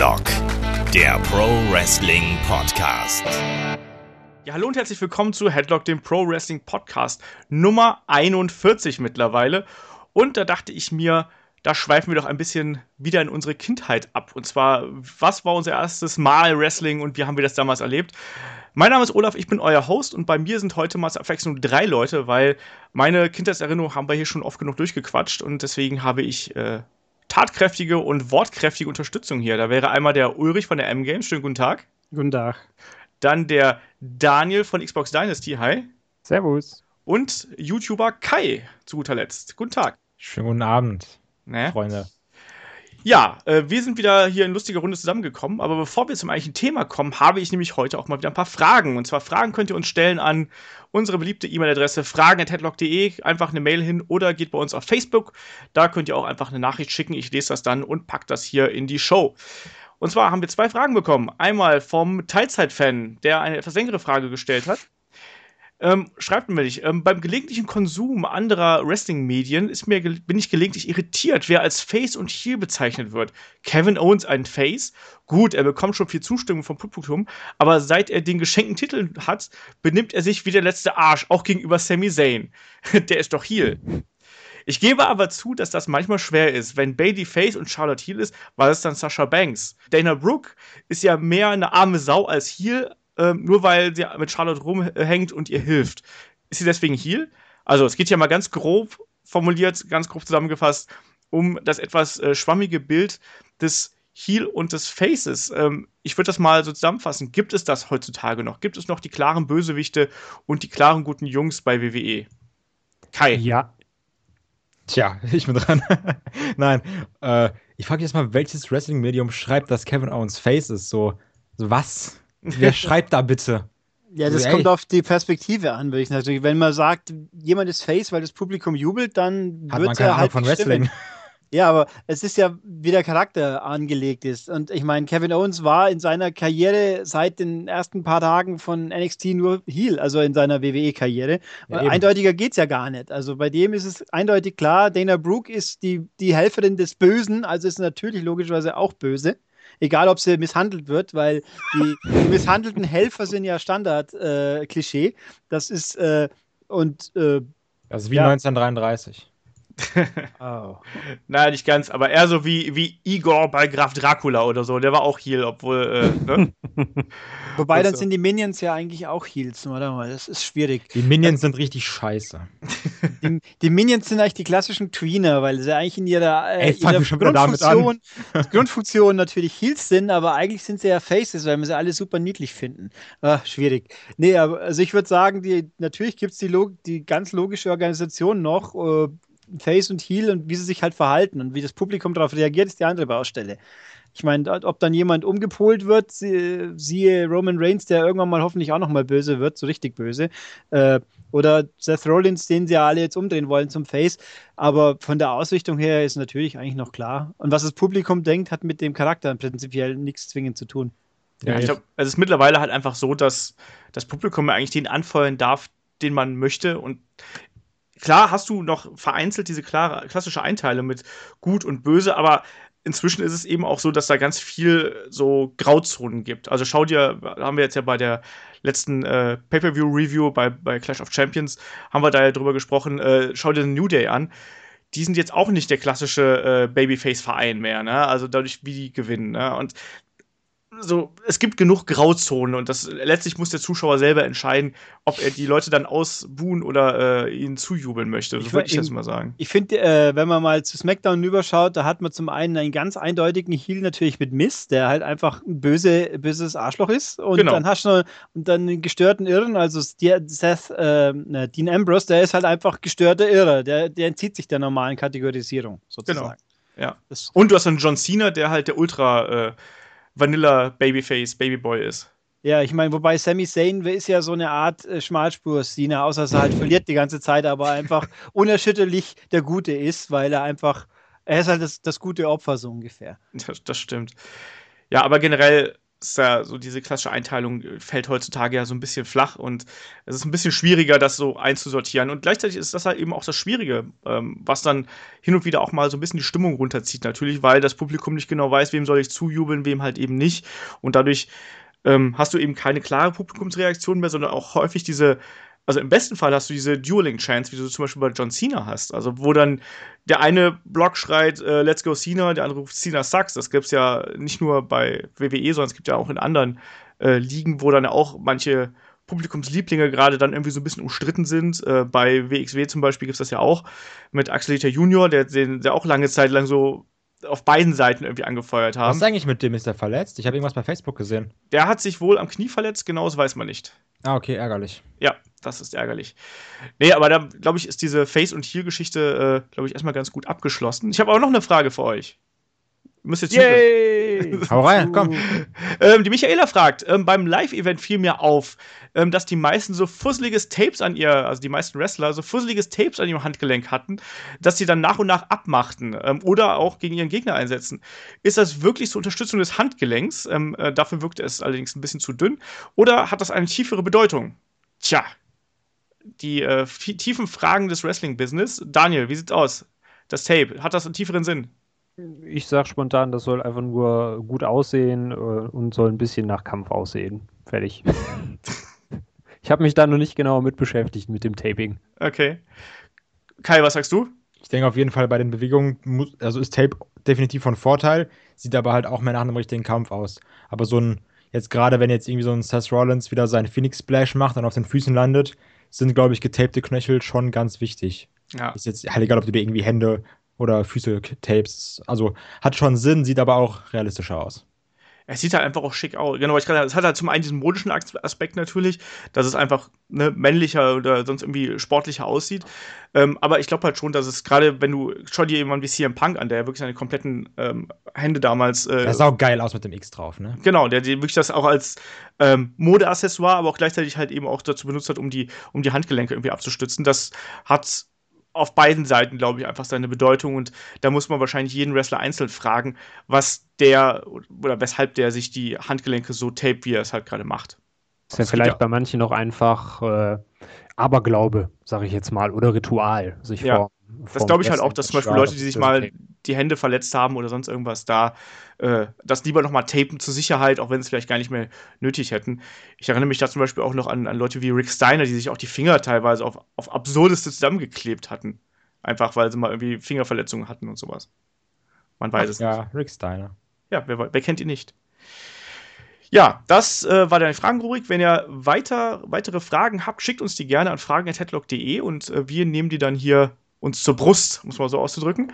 Headlock, der Pro Wrestling Podcast. Ja, hallo und herzlich willkommen zu Headlock, dem Pro Wrestling Podcast Nummer 41 mittlerweile. Und da dachte ich mir, da schweifen wir doch ein bisschen wieder in unsere Kindheit ab. Und zwar, was war unser erstes Mal Wrestling und wie haben wir das damals erlebt? Mein Name ist Olaf, ich bin euer Host und bei mir sind heute mal zur Abwechslung drei Leute, weil meine Kindheitserinnerung haben wir hier schon oft genug durchgequatscht und deswegen habe ich äh, tatkräftige und wortkräftige Unterstützung hier. Da wäre einmal der Ulrich von der M-Games. Schönen guten Tag. Guten Tag. Dann der Daniel von Xbox Dynasty. Hi. Servus. Und YouTuber Kai zu guter Letzt. Guten Tag. Schönen guten Abend, ne? Freunde. Ja, äh, wir sind wieder hier in lustiger Runde zusammengekommen, aber bevor wir zum eigentlichen Thema kommen, habe ich nämlich heute auch mal wieder ein paar Fragen. Und zwar Fragen könnt ihr uns stellen an unsere beliebte E-Mail-Adresse fragen.headlock.de, einfach eine Mail hin oder geht bei uns auf Facebook. Da könnt ihr auch einfach eine Nachricht schicken. Ich lese das dann und pack das hier in die Show. Und zwar haben wir zwei Fragen bekommen. Einmal vom Teilzeit-Fan, der eine etwas längere Frage gestellt hat. Ähm, schreibt mir nicht. Ähm, beim gelegentlichen Konsum anderer Wrestling-Medien bin ich gelegentlich irritiert, wer als Face und Heel bezeichnet wird. Kevin Owens ein Face? Gut, er bekommt schon viel Zustimmung vom Publikum, aber seit er den geschenkten Titel hat, benimmt er sich wie der letzte Arsch, auch gegenüber Sami Zayn. der ist doch Heel. Ich gebe aber zu, dass das manchmal schwer ist. Wenn Bailey Face und Charlotte Heel ist, war es dann Sasha Banks. Dana Brooke ist ja mehr eine arme Sau als Heel, ähm, nur weil sie mit Charlotte rumhängt und ihr hilft. Ist sie deswegen Heal? Also, es geht ja mal ganz grob formuliert, ganz grob zusammengefasst, um das etwas äh, schwammige Bild des Heal und des Faces. Ähm, ich würde das mal so zusammenfassen. Gibt es das heutzutage noch? Gibt es noch die klaren Bösewichte und die klaren guten Jungs bei WWE? Kai. Ja. Tja, ich bin dran. Nein, äh, ich frage jetzt mal, welches Wrestling-Medium schreibt, dass Kevin Owens Face ist? So was? Wer schreibt da bitte? Ja, das also, kommt auf die Perspektive an, würde ich natürlich. Wenn man sagt, jemand ist Face, weil das Publikum jubelt, dann Hat wird er halt von Wrestling. Stimmen. Ja, aber es ist ja, wie der Charakter angelegt ist. Und ich meine, Kevin Owens war in seiner Karriere seit den ersten paar Tagen von NXT nur Heel, also in seiner WWE-Karriere. Ja, Eindeutiger geht es ja gar nicht. Also bei dem ist es eindeutig klar, Dana Brooke ist die, die Helferin des Bösen, also ist natürlich logischerweise auch böse egal ob sie misshandelt wird, weil die, die misshandelten Helfer sind ja Standard-Klischee. Äh, das ist äh, und äh, das ist wie ja. 1933. oh. Nein, nicht ganz, aber eher so wie, wie Igor bei Graf Dracula oder so. Der war auch Heal, obwohl. Äh, ne? Wobei, dann so. sind die Minions ja eigentlich auch Heals, oder? Das ist schwierig. Die Minions sind richtig scheiße. Die, die, Minions sind eigentlich die klassischen Tweener, weil sie eigentlich in ihrer, äh, Ey, ihrer Grundfunktion, Grundfunktion natürlich Heals sind, aber eigentlich sind sie ja Faces, weil wir sie alle super niedlich finden. Ach, schwierig. Nee, aber also ich würde sagen, die, natürlich gibt es die, die ganz logische Organisation noch. Äh, Face und Heel und wie sie sich halt verhalten und wie das Publikum darauf reagiert, ist die andere Baustelle. Ich meine, ob dann jemand umgepolt wird, siehe Roman Reigns, der irgendwann mal hoffentlich auch noch mal böse wird, so richtig böse. Äh, oder Seth Rollins, den sie ja alle jetzt umdrehen wollen zum Face. Aber von der Ausrichtung her ist natürlich eigentlich noch klar. Und was das Publikum denkt, hat mit dem Charakter prinzipiell nichts zwingend zu tun. Ja, ich glaube, es ist mittlerweile halt einfach so, dass das Publikum eigentlich den anfeuern darf, den man möchte. Und klar hast du noch vereinzelt diese klare, klassische Einteilung mit gut und böse, aber inzwischen ist es eben auch so, dass da ganz viel so Grauzonen gibt. Also schau dir, haben wir jetzt ja bei der letzten äh, Pay-Per-View-Review bei, bei Clash of Champions, haben wir da ja drüber gesprochen, äh, schau dir den New Day an. Die sind jetzt auch nicht der klassische äh, Babyface-Verein mehr, ne? Also dadurch, wie die gewinnen, ne? Und so, es gibt genug Grauzonen und das letztlich muss der Zuschauer selber entscheiden, ob er die Leute dann ausbuhen oder äh, ihnen zujubeln möchte. So würde ich das mal sagen. Ich finde, äh, wenn man mal zu SmackDown überschaut, da hat man zum einen einen ganz eindeutigen Heal natürlich mit Miss, der halt einfach ein böse, böses Arschloch ist. Und genau. dann hast du noch, und dann einen gestörten Irren, also Seth, äh, Dean Ambrose, der ist halt einfach gestörter Irre. Der, der entzieht sich der normalen Kategorisierung sozusagen. Genau. Ja. Und du hast einen John Cena, der halt der Ultra äh, Vanilla Babyface, Babyboy ist. Ja, ich meine, wobei Sami Zayn ist ja so eine Art äh, Schmalspur-Szene, außer dass er halt verliert die ganze Zeit, aber einfach unerschütterlich der Gute ist, weil er einfach, er ist halt das, das gute Opfer so ungefähr. Das, das stimmt. Ja, aber generell ist ja so diese klassische Einteilung äh, fällt heutzutage ja so ein bisschen flach und es ist ein bisschen schwieriger, das so einzusortieren. Und gleichzeitig ist das halt eben auch das Schwierige, ähm, was dann hin und wieder auch mal so ein bisschen die Stimmung runterzieht, natürlich, weil das Publikum nicht genau weiß, wem soll ich zujubeln, wem halt eben nicht. Und dadurch ähm, hast du eben keine klare Publikumsreaktion mehr, sondern auch häufig diese also im besten Fall hast du diese Dueling-Chance, wie du zum Beispiel bei John Cena hast. Also wo dann der eine Block schreit, äh, Let's go Cena, der andere ruft Cena sucks. Das gibt es ja nicht nur bei WWE, sondern es gibt ja auch in anderen äh, Ligen, wo dann auch manche Publikumslieblinge gerade dann irgendwie so ein bisschen umstritten sind. Äh, bei WXW zum Beispiel gibt es das ja auch mit Axel Dieter Junior, der, der auch lange Zeit lang so auf beiden Seiten irgendwie angefeuert haben. Was ist eigentlich mit dem? Ist der verletzt? Ich habe irgendwas bei Facebook gesehen. Der hat sich wohl am Knie verletzt, genau das weiß man nicht. Ah, okay, ärgerlich. Ja, das ist ärgerlich. Nee, aber da, glaube ich, ist diese Face- und Heal-Geschichte, äh, glaube ich, erstmal ganz gut abgeschlossen. Ich habe aber noch eine Frage für euch. Müsst jetzt Yay! Hau rein, komm. Ähm, die Michaela fragt, ähm, beim Live-Event fiel mir auf, ähm, dass die meisten so fusseliges Tapes an ihr, also die meisten Wrestler, so fusseliges Tapes an ihrem Handgelenk hatten, dass sie dann nach und nach abmachten ähm, oder auch gegen ihren Gegner einsetzen. Ist das wirklich zur Unterstützung des Handgelenks? Ähm, äh, dafür wirkte es allerdings ein bisschen zu dünn. Oder hat das eine tiefere Bedeutung? Tja, die äh, tiefen Fragen des Wrestling-Business. Daniel, wie sieht's aus? Das Tape, hat das einen tieferen Sinn? Ich sag spontan, das soll einfach nur gut aussehen äh, und soll ein bisschen nach Kampf aussehen. Fertig. ich habe mich da noch nicht genau mit beschäftigt mit dem Taping. Okay. Kai, was sagst du? Ich denke auf jeden Fall bei den Bewegungen, muss, also ist Tape definitiv von Vorteil, sieht aber halt auch mehr nach einem richtigen Kampf aus. Aber so ein, jetzt gerade wenn jetzt irgendwie so ein Seth Rollins wieder seinen Phoenix Splash macht und auf den Füßen landet, sind, glaube ich, getapte Knöchel schon ganz wichtig. Ja. Ist jetzt halt egal, ob du dir irgendwie Hände oder Füße tapes. Also hat schon Sinn, sieht aber auch realistischer aus. Es sieht halt einfach auch schick aus. Genau, ich gerade, es hat halt zum einen diesen modischen Aspekt natürlich, dass es einfach ne, männlicher oder sonst irgendwie sportlicher aussieht. Ähm, aber ich glaube halt schon, dass es gerade, wenn du, schau dir jemanden wie CM Punk an, der wirklich seine kompletten ähm, Hände damals. Äh, das sah auch geil aus mit dem X drauf, ne? Genau, der, der wirklich das auch als ähm, Modeaccessoire, aber auch gleichzeitig halt eben auch dazu benutzt hat, um die, um die Handgelenke irgendwie abzustützen. Das hat auf beiden Seiten, glaube ich, einfach seine Bedeutung. Und da muss man wahrscheinlich jeden Wrestler einzeln fragen, was der oder weshalb der sich die Handgelenke so tapet, wie er es halt gerade macht. Ist ja vielleicht bei manchen noch einfach äh, Aberglaube, sage ich jetzt mal, oder Ritual, sich ja. vor das glaube ich halt auch, dass zum Beispiel Leute, die sich mal die Hände verletzt haben oder sonst irgendwas, da äh, das lieber nochmal tapen zur Sicherheit, auch wenn es vielleicht gar nicht mehr nötig hätten. Ich erinnere mich da zum Beispiel auch noch an, an Leute wie Rick Steiner, die sich auch die Finger teilweise auf, auf absurdeste zusammengeklebt hatten. Einfach weil sie mal irgendwie Fingerverletzungen hatten und sowas. Man weiß Ach, es ja, nicht. Ja, Rick Steiner. Ja, wer, wer kennt ihn nicht? Ja, das äh, war deine Fragenrubrik. Wenn ihr weiter, weitere Fragen habt, schickt uns die gerne an fragen.headlock.de und äh, wir nehmen die dann hier uns zur Brust, muss man so auszudrücken.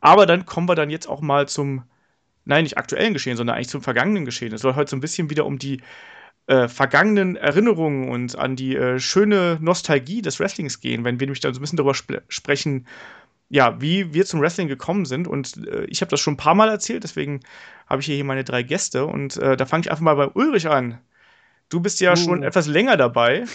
Aber dann kommen wir dann jetzt auch mal zum, nein, nicht aktuellen Geschehen, sondern eigentlich zum vergangenen Geschehen. Es soll heute so ein bisschen wieder um die äh, vergangenen Erinnerungen und an die äh, schöne Nostalgie des Wrestlings gehen, wenn wir nämlich dann so ein bisschen darüber sp sprechen, ja, wie wir zum Wrestling gekommen sind. Und äh, ich habe das schon ein paar Mal erzählt, deswegen habe ich hier meine drei Gäste. Und äh, da fange ich einfach mal bei Ulrich an. Du bist ja uh. schon etwas länger dabei.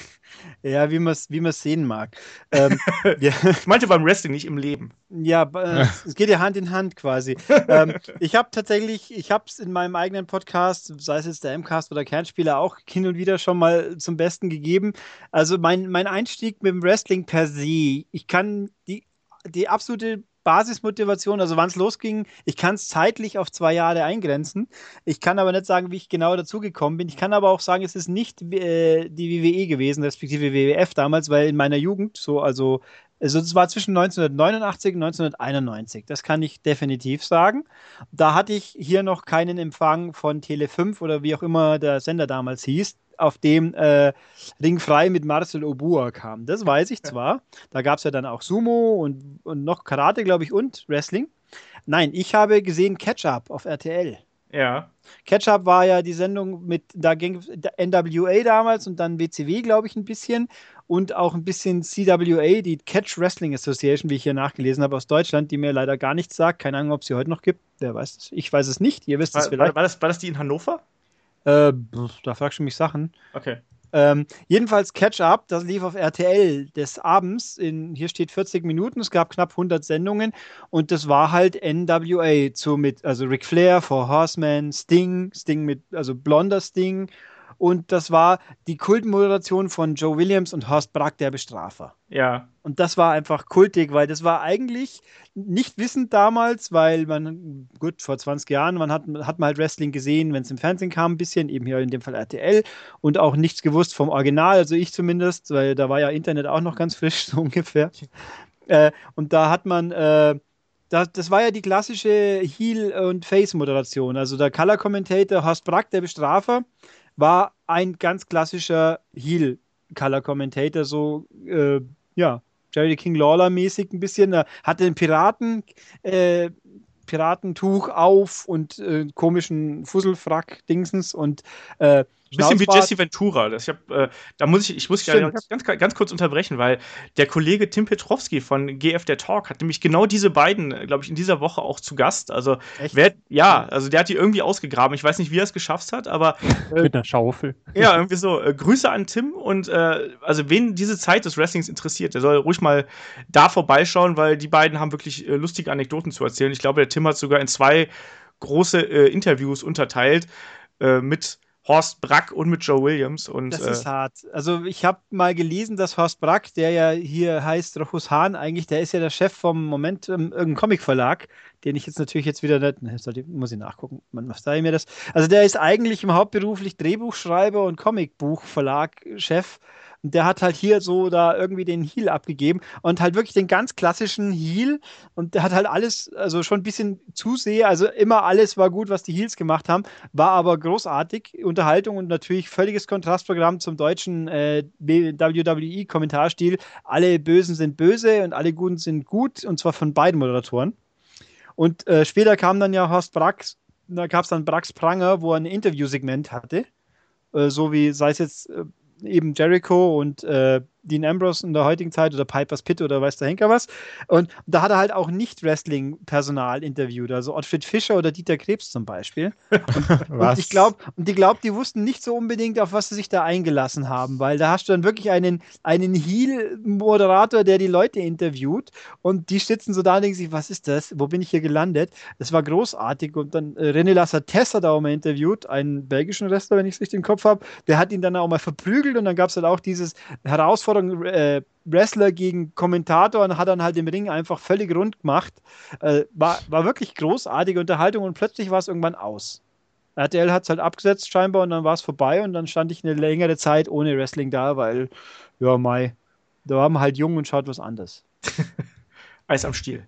Ja, wie man es wie sehen mag. Ähm, ja. Ich meinte beim Wrestling, nicht im Leben. Ja, äh, es geht ja Hand in Hand quasi. ähm, ich habe tatsächlich, ich habe es in meinem eigenen Podcast, sei es jetzt der MCast oder Kernspieler, auch hin und wieder schon mal zum Besten gegeben. Also mein, mein Einstieg mit dem Wrestling per se, ich kann die, die absolute Basismotivation, also wann es losging. Ich kann es zeitlich auf zwei Jahre eingrenzen. Ich kann aber nicht sagen, wie ich genau dazugekommen bin. Ich kann aber auch sagen, es ist nicht äh, die WWE gewesen, respektive WWF damals, weil in meiner Jugend, so, also, also es war zwischen 1989 und 1991. Das kann ich definitiv sagen. Da hatte ich hier noch keinen Empfang von Tele 5 oder wie auch immer der Sender damals hieß auf dem äh, Ring frei mit Marcel Obua kam. Das weiß ich zwar. Da gab es ja dann auch Sumo und, und noch Karate, glaube ich, und Wrestling. Nein, ich habe gesehen Catch-Up auf RTL. Ja. Catch-Up war ja die Sendung mit, da ging NWA damals und dann WCW, glaube ich, ein bisschen. Und auch ein bisschen CWA, die Catch Wrestling Association, wie ich hier nachgelesen habe aus Deutschland, die mir leider gar nichts sagt. Keine Ahnung, ob es sie heute noch gibt. Wer weiß es. Ich weiß es nicht. Ihr wisst war, es vielleicht. War, war, das, war das die in Hannover? Äh, da fragst du mich Sachen. Okay. Ähm, jedenfalls Catch Up, das lief auf RTL des Abends. In, hier steht 40 Minuten, es gab knapp 100 Sendungen und das war halt NWA zu mit, also Ric Flair, Four Horsemen, Sting, Sting mit, also blonder Sting und das war die Kultmoderation von Joe Williams und Horst Brack, der Bestrafer. Ja. Und das war einfach kultig, weil das war eigentlich nicht wissend damals, weil man, gut, vor 20 Jahren, man hat, hat man halt Wrestling gesehen, wenn es im Fernsehen kam, ein bisschen, eben hier in dem Fall RTL und auch nichts gewusst vom Original, also ich zumindest, weil da war ja Internet auch noch ganz frisch, so ungefähr. Äh, und da hat man, äh, das, das, war ja die klassische Heel- und Face-Moderation. Also der Color-Commentator Horst Brack, der Bestrafer, war ein ganz klassischer Heel-Color-Commentator, so, äh, ja, Jerry King Lawler-mäßig ein bisschen. Er hatte den Piraten, äh, Piratentuch auf und äh, komischen Fusselfrack-Dingsens und äh, bisschen wie Jesse Ventura. Das, ich hab, äh, da muss ich, ich muss ja ganz, ganz, kurz unterbrechen, weil der Kollege Tim Petrowski von GF der Talk hat nämlich genau diese beiden, glaube ich, in dieser Woche auch zu Gast. Also wer, ja, also der hat die irgendwie ausgegraben. Ich weiß nicht, wie er es geschafft hat, aber äh, mit einer Schaufel. Ja, irgendwie so. Äh, Grüße an Tim und äh, also wen diese Zeit des Wrestlings interessiert, der soll ruhig mal da vorbeischauen, weil die beiden haben wirklich äh, lustige Anekdoten zu erzählen. Ich glaube, der Tim hat sogar in zwei große äh, Interviews unterteilt mit Horst Brack und mit Joe Williams. Und, das ist äh, hart. Also ich habe mal gelesen, dass Horst Brack, der ja hier heißt Rochus Hahn, eigentlich, der ist ja der Chef vom Moment ähm, irgendein Comicverlag, den ich jetzt natürlich jetzt wieder nicht, ne, muss ich nachgucken, man ich mir das. Also der ist eigentlich im Hauptberuflich Drehbuchschreiber und Comicbuchverlag-Chef und der hat halt hier so da irgendwie den Heal abgegeben und halt wirklich den ganz klassischen Heal. Und der hat halt alles, also schon ein bisschen zu sehr, also immer alles war gut, was die Heals gemacht haben, war aber großartig. Unterhaltung und natürlich völliges Kontrastprogramm zum deutschen äh, WWE-Kommentarstil. Alle Bösen sind böse und alle Guten sind gut und zwar von beiden Moderatoren. Und äh, später kam dann ja Horst Brax, da gab es dann Brax Pranger, wo er ein Interviewsegment hatte. Äh, so wie, sei es jetzt äh, eben Jericho und äh, Dean Ambrose in der heutigen Zeit oder Piper's Pit oder weiß der Henker was. Und da hat er halt auch nicht Wrestling-Personal interviewt, also Ottfried Fischer oder Dieter Krebs zum Beispiel. Und, und ich glaube, und ich glaube, die wussten nicht so unbedingt, auf was sie sich da eingelassen haben, weil da hast du dann wirklich einen, einen Heel-Moderator, der die Leute interviewt und die sitzen so da und denken sich, was ist das? Wo bin ich hier gelandet? Das war großartig und dann äh, René Lassates hat auch mal interviewt, einen belgischen Wrestler, wenn ich es richtig im Kopf habe, der hat ihn dann auch mal verprügelt und dann gab es halt auch dieses Herausforderung Herausforderung äh, Wrestler gegen Kommentator und hat dann halt im Ring einfach völlig rund gemacht. Äh, war, war wirklich großartige Unterhaltung und plötzlich war es irgendwann aus. RTL hat es halt abgesetzt scheinbar und dann war es vorbei und dann stand ich eine längere Zeit ohne Wrestling da, weil, ja, Mai, da waren wir halt jung und schaut was anderes. Eis am Stiel.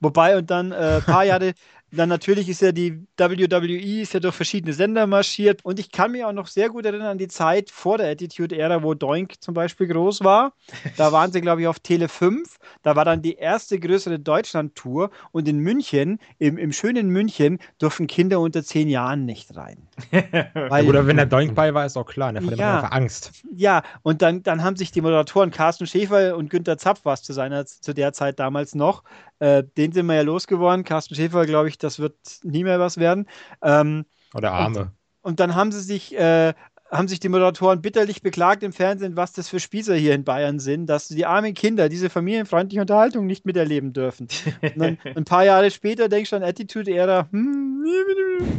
Wobei und dann ein äh, paar Jahre, dann natürlich ist ja die WWE ist ja durch verschiedene Sender marschiert und ich kann mich auch noch sehr gut erinnern an die Zeit vor der Attitude-Ära, wo Doink zum Beispiel groß war. Da waren sie, glaube ich, auf Tele 5. Da war dann die erste größere Deutschland-Tour und in München, im, im schönen München, durften Kinder unter zehn Jahren nicht rein. Weil, Oder wenn der Doink bei war, ist auch klar, ne? vor ja, einfach Angst. Ja, und dann, dann haben sich die Moderatoren Carsten Schäfer und Günther Zapf war es zu seiner zu der Zeit damals noch, äh, den sind wir ja losgeworden. Carsten Schäfer, glaube ich, das wird nie mehr was werden. Ähm, Oder Arme. Und, und, dann haben sie sich äh, haben sich die Moderatoren bitterlich beklagt im Fernsehen, was das für Spießer hier in Bayern sind, dass die armen Kinder diese familienfreundliche Unterhaltung nicht miterleben dürfen. Und dann ein paar Jahre später denkst du an Attitude-Ära, hm,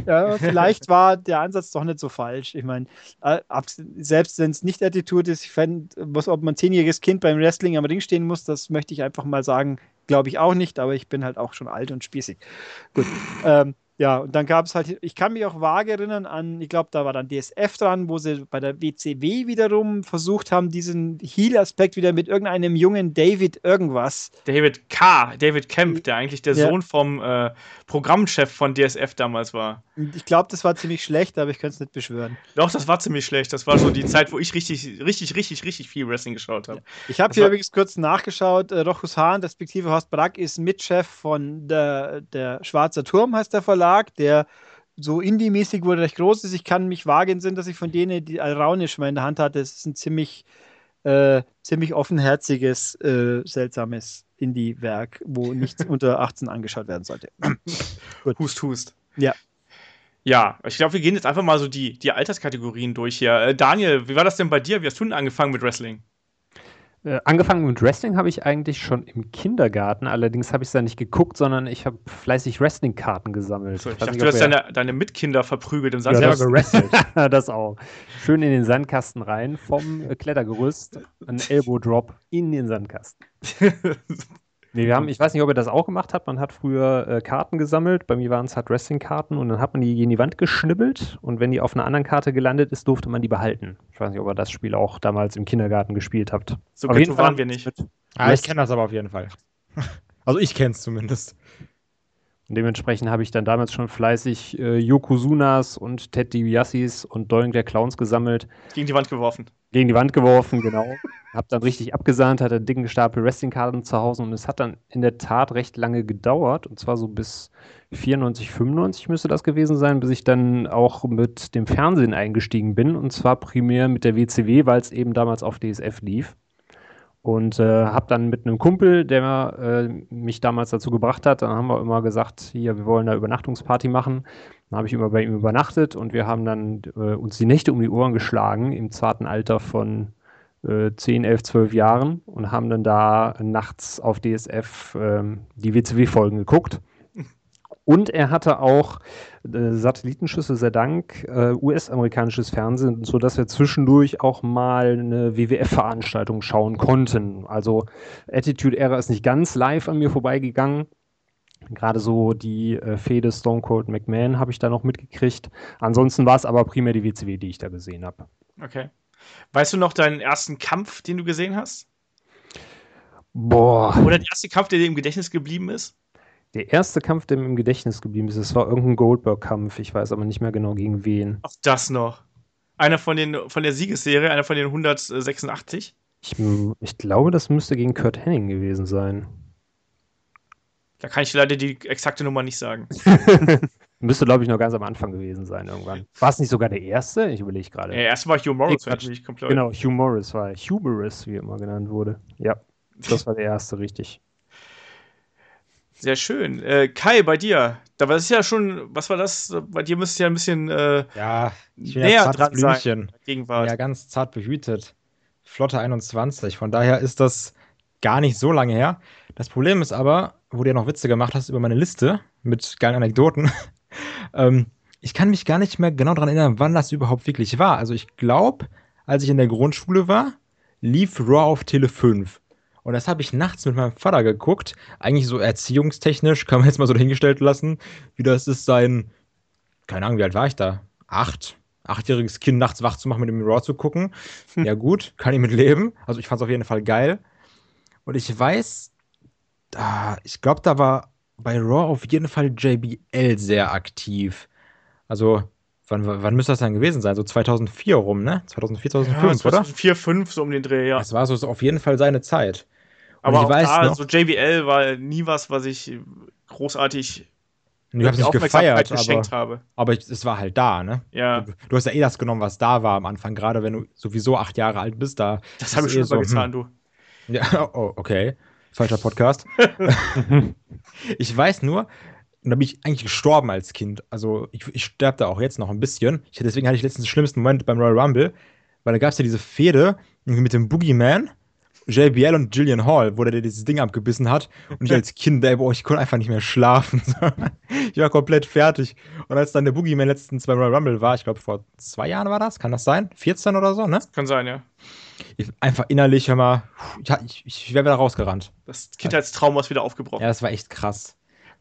ja, vielleicht war der Ansatz doch nicht so falsch. Ich meine, äh, selbst wenn es nicht Attitude ist, ich fände, ob man ein zehnjähriges Kind beim Wrestling am Ring stehen muss, das möchte ich einfach mal sagen, glaube ich auch nicht, aber ich bin halt auch schon alt und spießig. Gut. Ähm, ja, und dann gab es halt, ich kann mich auch vage erinnern an, ich glaube, da war dann DSF dran, wo sie bei der WCW wiederum versucht haben, diesen Heal-Aspekt wieder mit irgendeinem jungen David irgendwas. David K., David Kemp, der eigentlich der ja. Sohn vom äh, Programmchef von DSF damals war. Ich glaube, das war ziemlich schlecht, aber ich könnte es nicht beschwören. Doch, das war ziemlich schlecht. Das war so die Zeit, wo ich richtig, richtig, richtig, richtig viel Wrestling geschaut habe. Ja. Ich habe hier übrigens kurz nachgeschaut. Äh, Rochus Hahn, respektive Horst Brack, ist Mitchef von der, der Schwarzer Turm, heißt der Verlag, der so Indie-mäßig wurde recht groß ist. Ich kann mich vage entsinnen, dass ich von denen die Alraunisch mal in der Hand hatte. Es ist ein ziemlich, äh, ziemlich offenherziges, äh, seltsames Indie-Werk, wo nichts unter 18 angeschaut werden sollte. Hust, hust. Ja. Ja, ich glaube, wir gehen jetzt einfach mal so die, die Alterskategorien durch hier. Äh, Daniel, wie war das denn bei dir? Wie hast du denn angefangen mit Wrestling? Äh, angefangen mit Wrestling habe ich eigentlich schon im Kindergarten, allerdings habe ich es da nicht geguckt, sondern ich habe fleißig Wrestling-Karten gesammelt. So, ich, ich dachte, nicht, du hast deine, deine Mitkinder verprügelt im Sand. Ja, selber gerestelt. das auch. Schön in den Sandkasten rein, vom Klettergerüst, ein Elbow-Drop in den Sandkasten. Nee, wir haben, ich weiß nicht, ob ihr das auch gemacht habt. Man hat früher äh, Karten gesammelt. Bei mir waren es halt Wrestling-Karten und dann hat man die in die Wand geschnibbelt und wenn die auf einer anderen Karte gelandet ist, durfte man die behalten. Ich weiß nicht, ob ihr das Spiel auch damals im Kindergarten gespielt habt. So auf jeden Fall waren wir nicht. Ah, ich kenne das aber auf jeden Fall. also ich kenne es zumindest. Und dementsprechend habe ich dann damals schon fleißig äh, Yokozunas und Ted DiBiasis und Doink der Clowns gesammelt. Gegen die Wand geworfen. Gegen die Wand geworfen, genau. hab dann richtig abgesahnt, hatte einen dicken Stapel Wrestling-Karten zu Hause und es hat dann in der Tat recht lange gedauert. Und zwar so bis 94, 95 müsste das gewesen sein, bis ich dann auch mit dem Fernsehen eingestiegen bin. Und zwar primär mit der WCW, weil es eben damals auf DSF lief. Und äh, habe dann mit einem Kumpel, der äh, mich damals dazu gebracht hat, dann haben wir immer gesagt, hier, wir wollen da Übernachtungsparty machen. Dann habe ich immer bei ihm übernachtet und wir haben dann äh, uns die Nächte um die Ohren geschlagen im zarten Alter von äh, 10, 11, 12 Jahren und haben dann da nachts auf DSF ähm, die WCW-Folgen geguckt. Und er hatte auch äh, Satellitenschüsse, sei Dank, äh, US-amerikanisches Fernsehen, sodass wir zwischendurch auch mal eine WWF-Veranstaltung schauen konnten. Also Attitude Era ist nicht ganz live an mir vorbeigegangen. Gerade so die äh, Fehde Stone Cold McMahon habe ich da noch mitgekriegt. Ansonsten war es aber primär die WCW, die ich da gesehen habe. Okay. Weißt du noch deinen ersten Kampf, den du gesehen hast? Boah. Oder der erste Kampf, der dir im Gedächtnis geblieben ist? Der erste Kampf, der mir im Gedächtnis geblieben ist, das war irgendein Goldberg-Kampf. Ich weiß aber nicht mehr genau gegen wen. Auch das noch. Einer von, den, von der Siegesserie, einer von den 186? Ich, ich glaube, das müsste gegen Kurt Henning gewesen sein. Da kann ich leider die exakte Nummer nicht sagen. müsste, glaube ich, noch ganz am Anfang gewesen sein irgendwann. War es nicht sogar der erste? Ich überlege gerade. Der erste war Hugh Morris, nee, ich komplett. Genau, Hugh Morris war Humorous, wie immer genannt wurde. Ja, das war der erste, richtig. Sehr schön. Äh, Kai, bei dir, da war es ja schon, was war das? Bei dir müsste ja ein bisschen äh, ja, näher ja dran Blümchen. sein. Gegenwart. Ja, ganz zart behütet. Flotte 21. Von daher ist das gar nicht so lange her. Das Problem ist aber, wo du ja noch Witze gemacht hast über meine Liste mit geilen Anekdoten. Ähm, ich kann mich gar nicht mehr genau daran erinnern, wann das überhaupt wirklich war. Also ich glaube, als ich in der Grundschule war, lief Raw auf Tele 5. Und das habe ich nachts mit meinem Vater geguckt. Eigentlich so erziehungstechnisch, kann man jetzt mal so dahingestellt lassen, wie das ist, sein, keine Ahnung, wie alt war ich da? Acht? Achtjähriges Kind nachts wach zu machen, mit dem Raw zu gucken. Hm. Ja, gut, kann ich mit leben. Also, ich fand es auf jeden Fall geil. Und ich weiß, da, ich glaube, da war bei Raw auf jeden Fall JBL sehr aktiv. Also, Wann, wann müsste das dann gewesen sein? So 2004 rum, ne? 2004, 2005, ja, 2004, oder? 2004, 2005, so um den Dreh, ja. Das war so auf jeden Fall seine Zeit. Aber auch weiß da, noch, so JBL war nie was, was ich großartig ich habe nicht gefeiert, aber, habe. aber ich, es war halt da, ne? Ja. Du, du, hast ja eh das genommen, was da war am Anfang, gerade wenn du sowieso acht Jahre alt bist. Da das habe ich schon eh so, getan, hm. du. Ja, oh, okay. Falscher Podcast. ich weiß nur, und da bin ich eigentlich gestorben als Kind. Also ich, ich sterbe da auch jetzt noch ein bisschen. Ich, deswegen hatte ich letztens den schlimmsten Moment beim Royal Rumble, weil da gab es ja diese Fehde mit dem Boogeyman JBL und Gillian Hall, wo der dieses Ding abgebissen hat. Und ich als Kind, ey, boah, ich konnte einfach nicht mehr schlafen. ich war komplett fertig. Und als dann der Boogeyman letztens beim Royal Rumble war, ich glaube vor zwei Jahren war das, kann das sein? 14 oder so, ne? Kann sein, ja. Ich, einfach innerlich, hör mal, ich, ich, ich wäre wieder rausgerannt. Das Kindheitstrauma ist wieder aufgebrochen. Ja, das war echt krass.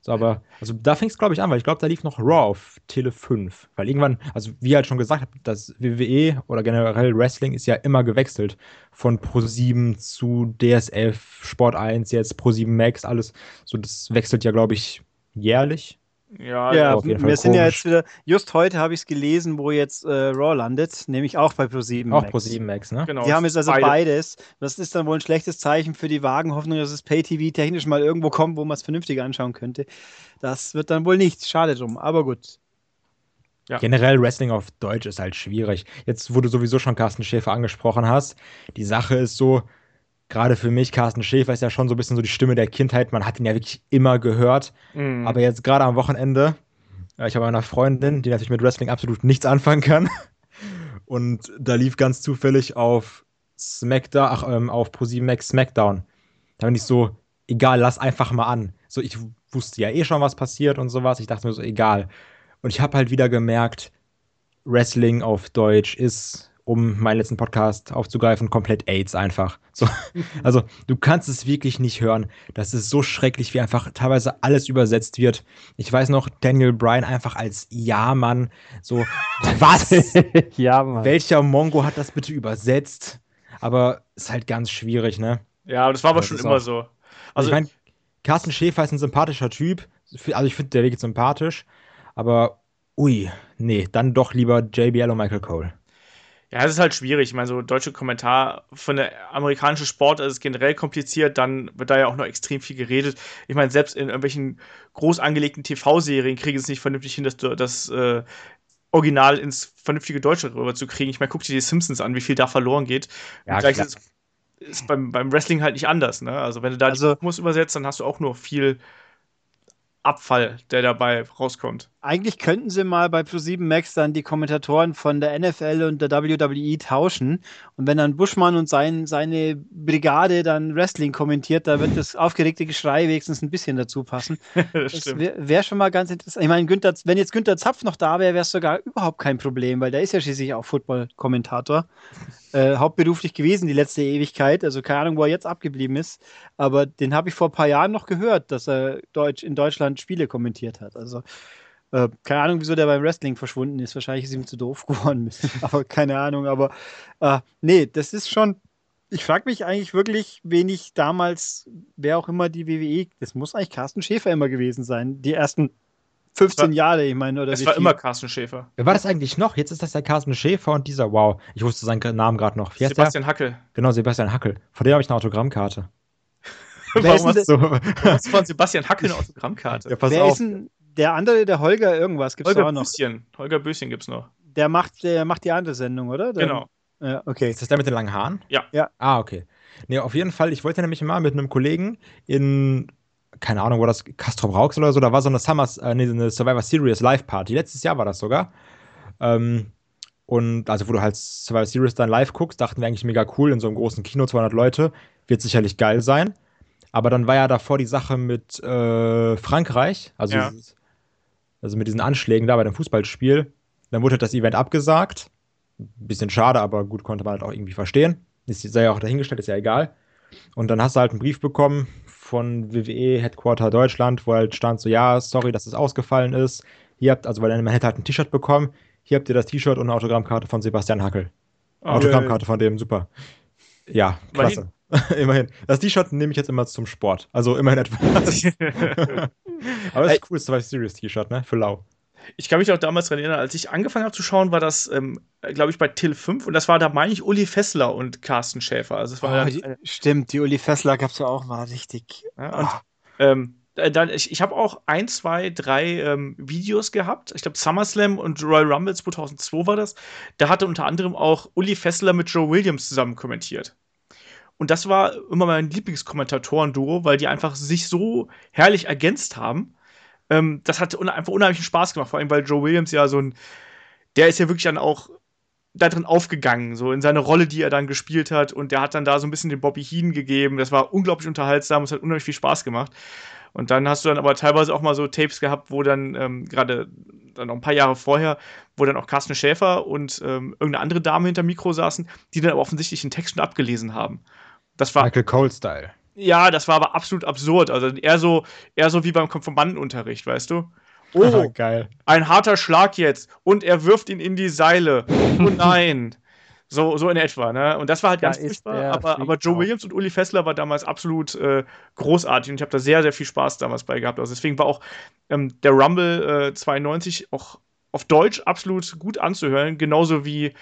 So, aber, also da fing es, glaube ich, an, weil ich glaube, da lief noch Raw auf Tele 5. Weil irgendwann, also wie halt schon gesagt habe, das WWE oder generell Wrestling ist ja immer gewechselt. Von Pro 7 zu DSF, Sport 1, jetzt Pro 7 Max, alles. So, das wechselt ja, glaube ich, jährlich. Ja, ja wir sind komisch. ja jetzt wieder, just heute habe ich es gelesen, wo jetzt äh, Raw landet, nämlich auch bei Pro7 Max. Auch Pro7 Max, ne? Genau. Die haben jetzt also Beide. beides. Das ist dann wohl ein schlechtes Zeichen für die Wagenhoffnung, dass es Pay-TV technisch mal irgendwo kommt, wo man es vernünftig anschauen könnte. Das wird dann wohl nichts. Schade drum, aber gut. Ja. Generell Wrestling auf Deutsch ist halt schwierig. Jetzt, wo du sowieso schon Carsten Schäfer angesprochen hast, die Sache ist so, gerade für mich, Carsten Schäfer ist ja schon so ein bisschen so die Stimme der Kindheit. Man hat ihn ja wirklich immer gehört. Mhm. Aber jetzt gerade am Wochenende Ich habe eine Freundin, die natürlich mit Wrestling absolut nichts anfangen kann. Und da lief ganz zufällig auf SmackDown, ach, ähm, auf ProSieben Max SmackDown. Da bin ich so, egal, lass einfach mal an. So, ich wusste ja eh schon, was passiert und sowas. Ich dachte mir so, egal. Und ich habe halt wieder gemerkt, Wrestling auf Deutsch ist um meinen letzten Podcast aufzugreifen, komplett AIDS einfach. So, also du kannst es wirklich nicht hören. Das ist so schrecklich, wie einfach teilweise alles übersetzt wird. Ich weiß noch, Daniel Bryan einfach als Ja-Mann. So, was? ja, Mann. Welcher Mongo hat das bitte übersetzt? Aber ist halt ganz schwierig, ne? Ja, das war aber das schon immer auch, so. Also, also ich meine, Carsten Schäfer ist ein sympathischer Typ. Also ich finde, der Weg sympathisch. Aber, ui, nee, dann doch lieber JBL und Michael Cole. Ja, es ist halt schwierig. Ich meine, so deutsche Kommentar von der amerikanischen Sport ist generell kompliziert, dann wird da ja auch noch extrem viel geredet. Ich meine, selbst in irgendwelchen groß angelegten TV-Serien kriegen es nicht vernünftig hin, dass du das äh, Original ins vernünftige Deutsche rüber zu kriegen. Ich meine, guck dir die Simpsons an, wie viel da verloren geht. Ja, gleich ist, ist beim, beim Wrestling halt nicht anders. Ne? Also, wenn du da also, die Muss übersetzt, dann hast du auch nur viel Abfall, der dabei rauskommt. Eigentlich könnten sie mal bei Pro7 Max dann die Kommentatoren von der NFL und der WWE tauschen. Und wenn dann Buschmann und sein, seine Brigade dann Wrestling kommentiert, da wird das aufgeregte Geschrei wenigstens ein bisschen dazu passen. das, das wäre wär schon mal ganz interessant. Ich meine, Günther, wenn jetzt Günther Zapf noch da wäre, wäre es sogar überhaupt kein Problem, weil der ist ja schließlich auch Football-Kommentator. Äh, hauptberuflich gewesen die letzte Ewigkeit. Also keine Ahnung, wo er jetzt abgeblieben ist. Aber den habe ich vor ein paar Jahren noch gehört, dass er Deutsch, in Deutschland Spiele kommentiert hat. Also äh, keine Ahnung, wieso der beim Wrestling verschwunden ist. Wahrscheinlich ist ihm zu doof geworden. aber keine Ahnung. Aber äh, nee, das ist schon. Ich frage mich eigentlich wirklich, wen ich damals, wer auch immer die WWE, das muss eigentlich Carsten Schäfer immer gewesen sein. Die ersten 15 war, Jahre, ich meine, oder Es war viel? immer Carsten Schäfer. Wer war das eigentlich noch? Jetzt ist das der Carsten Schäfer und dieser, wow, ich wusste seinen Namen gerade noch. Sebastian der? Hackel. Genau, Sebastian Hackel. Von dem habe ich eine Autogrammkarte. Warum hast du hast von Sebastian Hackel eine Autogrammkarte? Ja, pass Wer auf. ist denn der andere, der Holger irgendwas? Gibt's Holger auch noch? Böschen. Holger Böschen gibt's noch. Der macht, der macht die andere Sendung, oder? Der, genau. Ja, okay. Ist das der mit den langen Haaren? Ja. ja. Ah, okay. Nee, auf jeden Fall, ich wollte nämlich mal mit einem Kollegen in keine Ahnung, wo das Castro Rauxel oder so, da war so eine Summers, äh, nee, eine Survivor Series Live Party. Letztes Jahr war das sogar. Ähm, und also, wo du halt Survivor Series dann live guckst, dachten wir eigentlich mega cool in so einem großen Kino, 200 Leute, wird sicherlich geil sein. Aber dann war ja davor die Sache mit äh, Frankreich, also, ja. Also mit diesen Anschlägen da bei dem Fußballspiel. Dann wurde das Event abgesagt. Bisschen schade, aber gut, konnte man halt auch irgendwie verstehen. Ist, sei ja auch dahingestellt, ist ja egal. Und dann hast du halt einen Brief bekommen von WWE Headquarter Deutschland, wo halt stand so, ja, sorry, dass es ausgefallen ist. Hier habt, also weil man hätte halt ein T-Shirt bekommen. Hier habt ihr das T-Shirt und eine Autogrammkarte von Sebastian Hackel. Oh, Autogrammkarte von dem, super. Ja, klasse. immerhin. Das T-Shirt nehme ich jetzt immer zum Sport. Also immerhin etwas. Aber das ist cool, das war ein Serious T-Shirt, ne? Für Lau. Ich kann mich auch damals daran erinnern, als ich angefangen habe zu schauen, war das, ähm, glaube ich, bei Till 5 und das war da, meine ich, Uli Fessler und Carsten Schäfer. Also es war oh, die, äh, stimmt, die Uli Fessler gab es ja auch, war richtig. Ja, und, ähm, äh, dann, ich, ich habe auch ein, zwei, drei ähm, Videos gehabt. Ich glaube, SummerSlam und Royal Rumble 2002 war das. Da hatte unter anderem auch Uli Fessler mit Joe Williams zusammen kommentiert. Und das war immer mein Lieblingskommentatoren-Duo, weil die einfach sich so herrlich ergänzt haben. Ähm, das hat un einfach unheimlichen Spaß gemacht, vor allem weil Joe Williams ja so ein, der ist ja wirklich dann auch da drin aufgegangen, so in seine Rolle, die er dann gespielt hat. Und der hat dann da so ein bisschen den Bobby Heen gegeben. Das war unglaublich unterhaltsam, es hat unheimlich viel Spaß gemacht. Und dann hast du dann aber teilweise auch mal so Tapes gehabt, wo dann ähm, gerade dann noch ein paar Jahre vorher, wo dann auch Carsten Schäfer und ähm, irgendeine andere Dame hinter Mikro saßen, die dann aber offensichtlich den Text schon abgelesen haben. Das war Michael Cole-Style. Ja, das war aber absolut absurd. Also eher so, eher so wie beim Konformantenunterricht, weißt du? Oh, geil. Ein harter Schlag jetzt und er wirft ihn in die Seile. Oh nein. So, so in etwa, ne? Und das war halt ganz furchtbar. Aber, aber Joe Williams und Uli Fessler war damals absolut äh, großartig und ich habe da sehr, sehr viel Spaß damals bei gehabt. Also deswegen war auch ähm, der Rumble äh, 92 auch auf Deutsch absolut gut anzuhören, genauso wie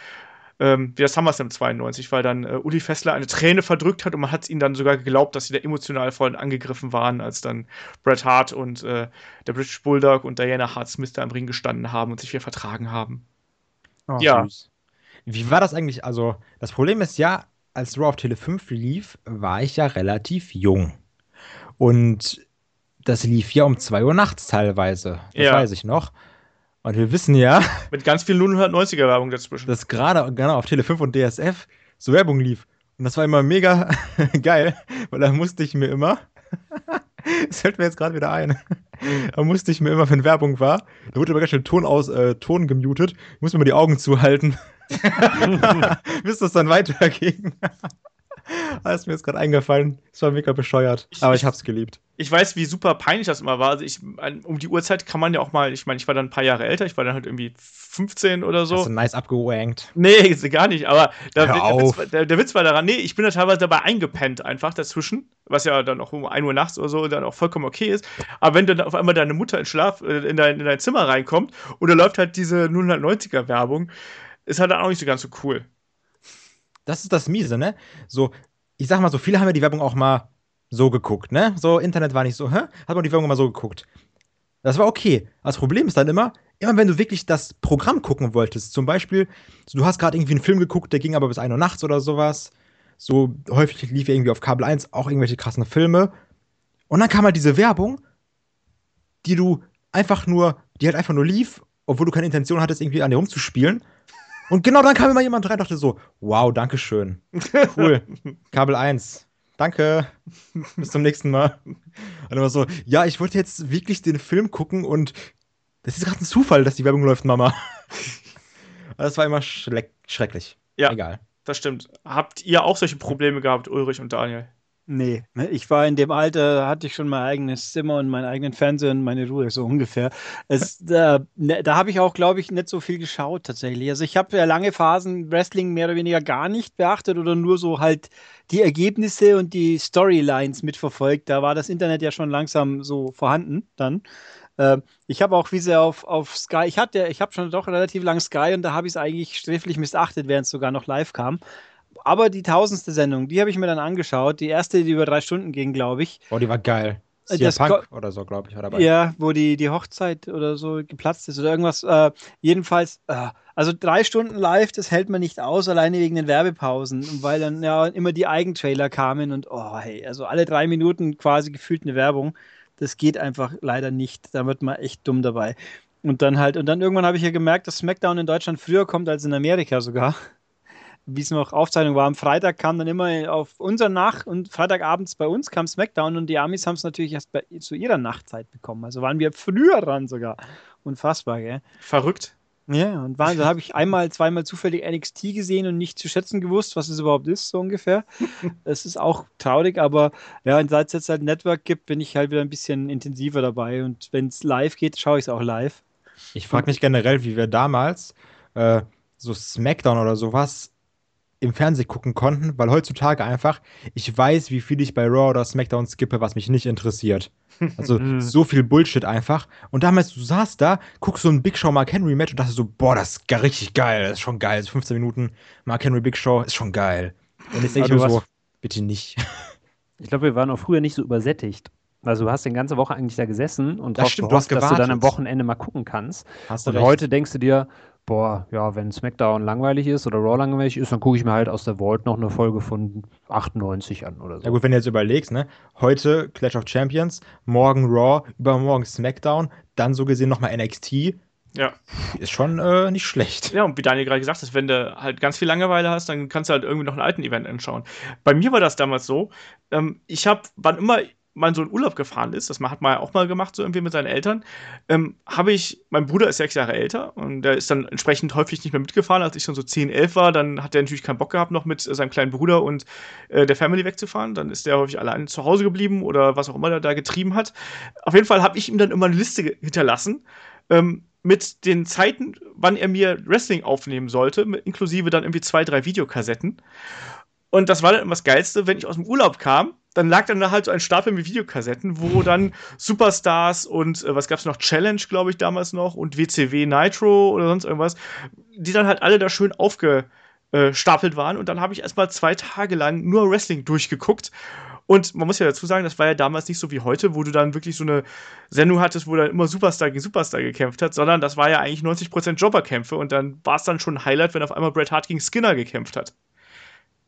ähm, wie das SummerSlam 92, weil dann äh, Uli Fessler eine Träne verdrückt hat und man hat ihnen dann sogar geglaubt, dass sie da emotional voll angegriffen waren, als dann Bret Hart und äh, der British Bulldog und Diana Hart Smith da im Ring gestanden haben und sich wieder vertragen haben. Oh, ja. Süß. Wie war das eigentlich? Also, das Problem ist ja, als Raw auf Tele 5 lief, war ich ja relativ jung. Und das lief ja um 2 Uhr nachts teilweise. Das ja. weiß ich noch. Und wir wissen ja. Mit ganz viel 090er Werbung dazwischen. Dass gerade genau auf Tele 5 und DSF so Werbung lief. Und das war immer mega geil, weil da musste ich mir immer. Das fällt mir jetzt gerade wieder ein. Da musste ich mir immer, wenn Werbung war, da wurde immer ganz schön Ton, aus, äh, Ton gemutet, ich musste mir die Augen zuhalten, bis das dann weiterging. Das ist mir jetzt gerade eingefallen. Das war mega bescheuert. Aber ich hab's geliebt. Ich weiß, wie super peinlich das immer war. Also ich, um die Uhrzeit kann man ja auch mal, ich meine, ich war dann ein paar Jahre älter, ich war dann halt irgendwie 15 oder so. Hast du nice abgewankt? Nee, gar nicht, aber da, der, Witz, der, der, Witz, war daran, nee, ich bin da teilweise dabei eingepennt einfach dazwischen, was ja dann auch um 1 Uhr nachts oder so dann auch vollkommen okay ist. Aber wenn dann auf einmal deine Mutter in Schlaf, äh, in dein, in dein Zimmer reinkommt und da läuft halt diese 090er Werbung, ist halt dann auch nicht so ganz so cool. Das ist das Miese, ne? So, ich sag mal so, viele haben ja die Werbung auch mal so geguckt, ne? So, Internet war nicht so, hä? Hat man die Werbung mal so geguckt. Das war okay. Das Problem ist dann immer, immer wenn du wirklich das Programm gucken wolltest, zum Beispiel, du hast gerade irgendwie einen Film geguckt, der ging aber bis 1 Uhr nachts oder sowas. So häufig lief irgendwie auf Kabel 1 auch irgendwelche krassen Filme. Und dann kam halt diese Werbung, die du einfach nur, die halt einfach nur lief, obwohl du keine Intention hattest, irgendwie an dir rumzuspielen. Und genau dann kam immer jemand rein und dachte so, wow, danke schön. Cool. Kabel 1. Danke. Bis zum nächsten Mal. Und immer so, ja, ich wollte jetzt wirklich den Film gucken und das ist gerade ein Zufall, dass die Werbung läuft, Mama. Das war immer schrecklich. Ja, egal. Das stimmt. Habt ihr auch solche Probleme gehabt, Ulrich und Daniel? Nee, ne, ich war in dem Alter, hatte ich schon mein eigenes Zimmer und meinen eigenen Fernseher und meine Ruhe, so ungefähr. Es, da ne, da habe ich auch, glaube ich, nicht so viel geschaut tatsächlich. Also ich habe ja lange Phasen Wrestling mehr oder weniger gar nicht beachtet oder nur so halt die Ergebnisse und die Storylines mitverfolgt. Da war das Internet ja schon langsam so vorhanden dann. Äh, ich habe auch, wie sie auf, auf Sky, ich hatte, ich habe schon doch relativ lang Sky und da habe ich es eigentlich sträflich missachtet, während es sogar noch live kam aber die tausendste Sendung, die habe ich mir dann angeschaut. Die erste, die über drei Stunden ging, glaube ich. Oh, die war geil. Äh, Punk oder so, glaube ich, war dabei. Ja, wo die, die Hochzeit oder so geplatzt ist oder irgendwas. Äh, jedenfalls, äh, also drei Stunden live, das hält man nicht aus, alleine wegen den Werbepausen, weil dann ja immer die Eigentrailer kamen und oh hey, also alle drei Minuten quasi gefühlt eine Werbung. Das geht einfach leider nicht. Da wird man echt dumm dabei. Und dann halt, und dann irgendwann habe ich ja gemerkt, dass SmackDown in Deutschland früher kommt als in Amerika sogar wie es noch Aufzeichnung war, am Freitag kam dann immer auf unserer Nacht und Freitagabends bei uns kam SmackDown und die Amis haben es natürlich erst bei, zu ihrer Nachtzeit bekommen. Also waren wir früher dran sogar. Unfassbar, gell? Verrückt. Ja, und da habe ich einmal, zweimal zufällig NXT gesehen und nicht zu schätzen gewusst, was es überhaupt ist, so ungefähr. Es ist auch traurig, aber ja, seit es jetzt halt Network gibt, bin ich halt wieder ein bisschen intensiver dabei und wenn es live geht, schaue ich es auch live. Ich frage mich generell, wie wir damals äh, so SmackDown oder sowas im Fernsehen gucken konnten, weil heutzutage einfach, ich weiß, wie viel ich bei Raw oder SmackDown skippe, was mich nicht interessiert. Also mhm. so viel Bullshit einfach. Und damals, du saßt da, guckst so ein Big Show Mark Henry Match und dachtest so, boah, das ist richtig geil, das ist schon geil. 15 Minuten Mark Henry Big Show ist schon geil. Und jetzt denke ich mir so, bitte nicht. Ich glaube, wir waren auch früher nicht so übersättigt. Also du hast die ganze Woche eigentlich da gesessen und das stimmt, gehofft, du dass du dann am Wochenende mal gucken kannst. Hast und recht. heute denkst du dir, boah, ja, wenn SmackDown langweilig ist oder Raw langweilig ist, dann gucke ich mir halt aus der Vault noch eine Folge von 98 an oder so. Ja gut, wenn du jetzt überlegst, ne, heute Clash of Champions, morgen Raw, übermorgen SmackDown, dann so gesehen nochmal NXT. Ja. Ist schon äh, nicht schlecht. Ja, und wie Daniel gerade gesagt hat, wenn du halt ganz viel Langeweile hast, dann kannst du halt irgendwie noch einen alten Event anschauen. Bei mir war das damals so, ähm, ich habe, wann immer mal so in Urlaub gefahren ist, das hat man ja auch mal gemacht, so irgendwie mit seinen Eltern, ähm, habe ich, mein Bruder ist sechs Jahre älter und der ist dann entsprechend häufig nicht mehr mitgefahren. Als ich schon so 10, 11 war, dann hat der natürlich keinen Bock gehabt, noch mit seinem kleinen Bruder und äh, der Family wegzufahren. Dann ist der häufig allein zu Hause geblieben oder was auch immer der da getrieben hat. Auf jeden Fall habe ich ihm dann immer eine Liste hinterlassen. Ähm, mit den Zeiten, wann er mir Wrestling aufnehmen sollte, inklusive dann irgendwie zwei, drei Videokassetten. Und das war dann immer das Geilste, wenn ich aus dem Urlaub kam dann lag dann da halt so ein Stapel mit Videokassetten, wo dann Superstars und äh, was gab's noch, Challenge, glaube ich, damals noch und WCW Nitro oder sonst irgendwas, die dann halt alle da schön aufgestapelt waren und dann habe ich erstmal zwei Tage lang nur Wrestling durchgeguckt. Und man muss ja dazu sagen, das war ja damals nicht so wie heute, wo du dann wirklich so eine Sendung hattest, wo dann immer Superstar gegen Superstar gekämpft hat, sondern das war ja eigentlich 90% Jobberkämpfe und dann war es dann schon ein Highlight, wenn auf einmal Bret Hart gegen Skinner gekämpft hat.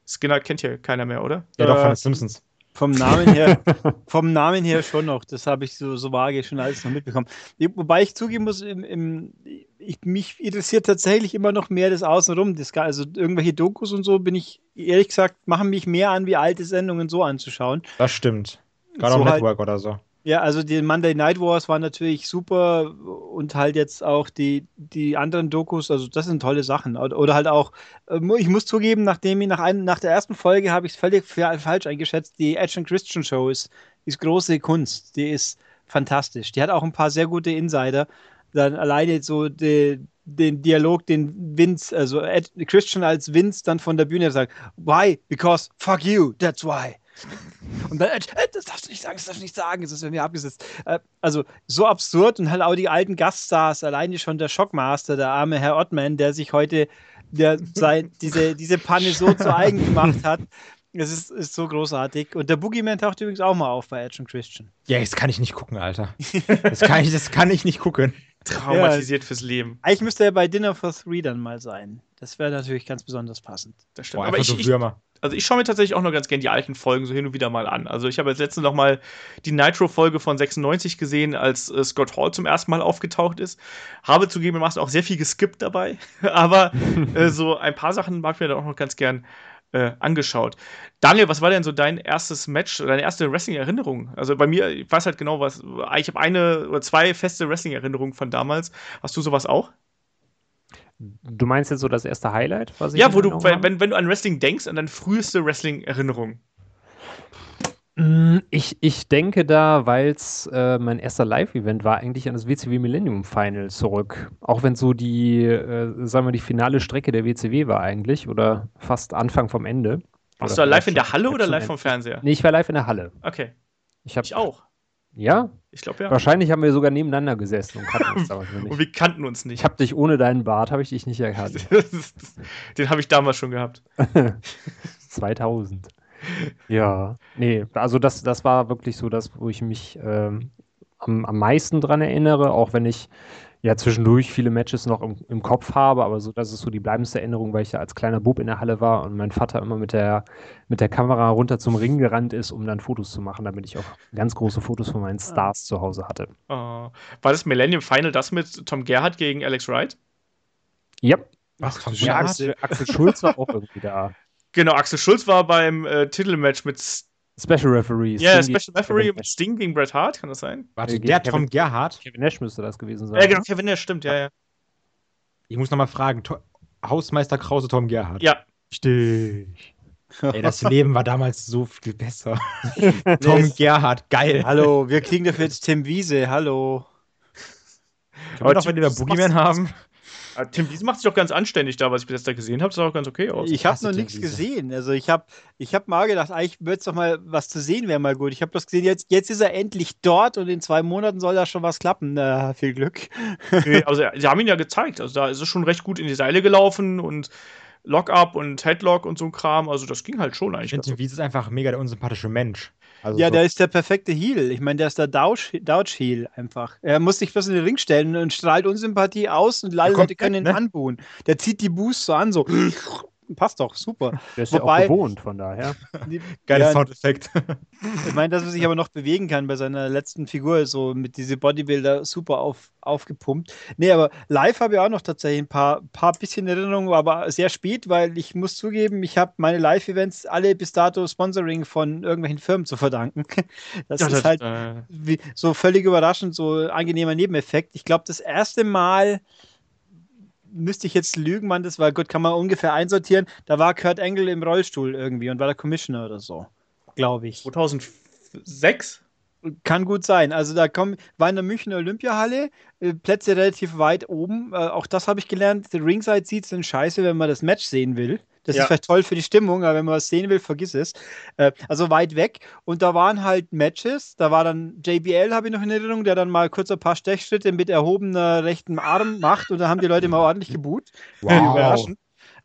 Skinner kennt ja keiner mehr, oder? Ja, doch, von den Simpsons. Vom Namen her, vom Namen her schon noch. Das habe ich so, so vage schon alles noch mitbekommen. Wobei ich zugeben muss, im, im, ich, mich interessiert tatsächlich immer noch mehr das Außenrum. Das, also irgendwelche Dokus und so bin ich, ehrlich gesagt, machen mich mehr an, wie alte Sendungen so anzuschauen. Das stimmt. Gerade so auf halt Network halt, oder so. Ja, also die Monday Night Wars waren natürlich super und halt jetzt auch die, die anderen Dokus, also das sind tolle Sachen. Oder halt auch, ähm, ich muss zugeben, nachdem ich nach, ein, nach der ersten Folge habe ich es völlig falsch eingeschätzt, die Edge and Christian Show ist, ist große Kunst, die ist fantastisch. Die hat auch ein paar sehr gute Insider. Dann alleine so die, den Dialog, den Vince, also Ed, Christian als Vince dann von der Bühne sagt, why? Because fuck you, that's why. Und dann, äh, das darfst du nicht sagen, das darfst du nicht sagen, das ist bei mir abgesetzt. Äh, also so absurd und halt auch die alten Gaststars, alleine schon der Shockmaster, der arme Herr Ottman, der sich heute der sein, diese, diese Panne so zu eigen gemacht hat. Es ist, ist so großartig. Und der Boogeyman taucht übrigens auch mal auf bei Edge und Christian. Ja, das kann ich nicht gucken, Alter. Das kann ich, das kann ich nicht gucken. Traumatisiert ja, fürs Leben. Eigentlich müsste er bei Dinner for Three dann mal sein. Das wäre natürlich ganz besonders passend. Das stimmt. Boah, Aber ich, so ich, also ich schaue mir tatsächlich auch noch ganz gerne die alten Folgen so hin und wieder mal an. Also ich habe jetzt letztens noch mal die Nitro-Folge von 96 gesehen, als äh, Scott Hall zum ersten Mal aufgetaucht ist. Habe zugegebenermaßen auch sehr viel geskippt dabei, aber äh, so ein paar Sachen mag ich mir dann auch noch ganz gern äh, angeschaut. Daniel, was war denn so dein erstes Match, deine erste Wrestling-Erinnerung? Also bei mir, ich weiß halt genau was, ich habe eine oder zwei feste Wrestling-Erinnerungen von damals. Hast du sowas auch? Du meinst jetzt so das erste Highlight? Was ich ja, wo du, wenn, wenn du an Wrestling denkst, an deine früheste Wrestling-Erinnerung. Mm, ich, ich denke da, weil es äh, mein erster Live-Event war, eigentlich an das WCW Millennium Final zurück. Auch wenn so die, äh, sagen wir, die finale Strecke der WCW war eigentlich oder fast Anfang vom Ende. Warst du da live in der Halle oder live vom Fernseher? Nee, ich war live in der Halle. Okay. Ich, hab, ich auch. Ja? Ich glaube ja. Wahrscheinlich haben wir sogar nebeneinander gesessen und kannten uns damals nicht. Und wir kannten uns nicht. Ich habe dich ohne deinen Bart, habe ich dich nicht erkannt. Den habe ich damals schon gehabt. 2000. Ja, nee, also das, das war wirklich so das, wo ich mich ähm, am, am meisten dran erinnere, auch wenn ich ja zwischendurch viele Matches noch im, im, Kopf habe, aber so, das ist so die bleibendste Erinnerung, weil ich ja als kleiner Bub in der Halle war und mein Vater immer mit der, mit der Kamera runter zum Ring gerannt ist, um dann Fotos zu machen, damit ich auch ganz große Fotos von meinen Stars ah. zu Hause hatte. Oh. War das Millennium Final das mit Tom Gerhardt gegen Alex Wright? Ja. Ach, Ach ja, Axel, Axel Schulz war auch irgendwie da. Genau, Axel Schulz war beim äh, Titelmatch mit Special Referee. Ja, yeah, Special Referee mit Sting gegen Bret Hart, kann das sein? Warte, der Kevin, Tom Gerhardt? Kevin Nash müsste das gewesen sein. Ja, genau, Kevin Nash, stimmt, ja, ja. Ich muss nochmal fragen, to Hausmeister Krause Tom Gerhardt. Ja. Stich. Ey, das Leben war damals so viel besser. Tom Gerhardt, geil. Hallo, wir kriegen dafür jetzt Tim Wiese, hallo. Können wir doch, wenn wir Boogeyman haben? Ah, Tim Wiese macht sich doch ganz anständig da, was ich bis jetzt da gesehen habe. sah auch ganz okay aus. Ich habe noch nichts gesehen. Also ich habe ich hab mal gedacht, eigentlich wird es doch mal was zu sehen, wäre mal gut. Ich habe das gesehen, jetzt, jetzt ist er endlich dort und in zwei Monaten soll da schon was klappen. Na, viel Glück. Nee, also sie haben ihn ja gezeigt. Also da ist es schon recht gut in die Seile gelaufen und Lock-up und Headlock und so ein Kram. Also das ging halt schon eigentlich. Ich finde, Tim Wiese ist einfach mega der unsympathische Mensch. Also ja, so. der ist der perfekte Heal. Ich meine, der ist der Douch-Heal einfach. Er muss sich bloß in den Ring stellen und strahlt Unsympathie aus und Leute können ihn ne? anbuhen. Der zieht die Boost so an, so passt doch, super. Der ist Wobei, ja auch gewohnt, von daher. Geiler Soundeffekt. ich meine, dass er sich aber noch bewegen kann bei seiner letzten Figur, so mit diese Bodybuilder super auf, aufgepumpt. Nee, aber live habe ich auch noch tatsächlich ein paar, paar bisschen Erinnerungen, aber sehr spät, weil ich muss zugeben, ich habe meine Live-Events alle bis dato Sponsoring von irgendwelchen Firmen zu verdanken. Das ja, ist das, halt äh... wie, so völlig überraschend, so angenehmer Nebeneffekt. Ich glaube, das erste Mal müsste ich jetzt lügen, man, das war gut, kann man ungefähr einsortieren. Da war Kurt Engel im Rollstuhl irgendwie und war der Commissioner oder so, glaube ich. 2006? Kann gut sein. Also da kommen, war in der Münchner Olympiahalle, äh, Plätze relativ weit oben. Äh, auch das habe ich gelernt. Die Ringside-Seats sind scheiße, wenn man das Match sehen will. Das ja. ist vielleicht toll für die Stimmung, aber wenn man was sehen will, vergiss es. Äh, also weit weg. Und da waren halt Matches. Da war dann JBL, habe ich noch in Erinnerung, der dann mal kurz ein paar Stechschritte mit erhobener rechten Arm macht und da haben die Leute mal ordentlich geboot. Wow. Überraschend.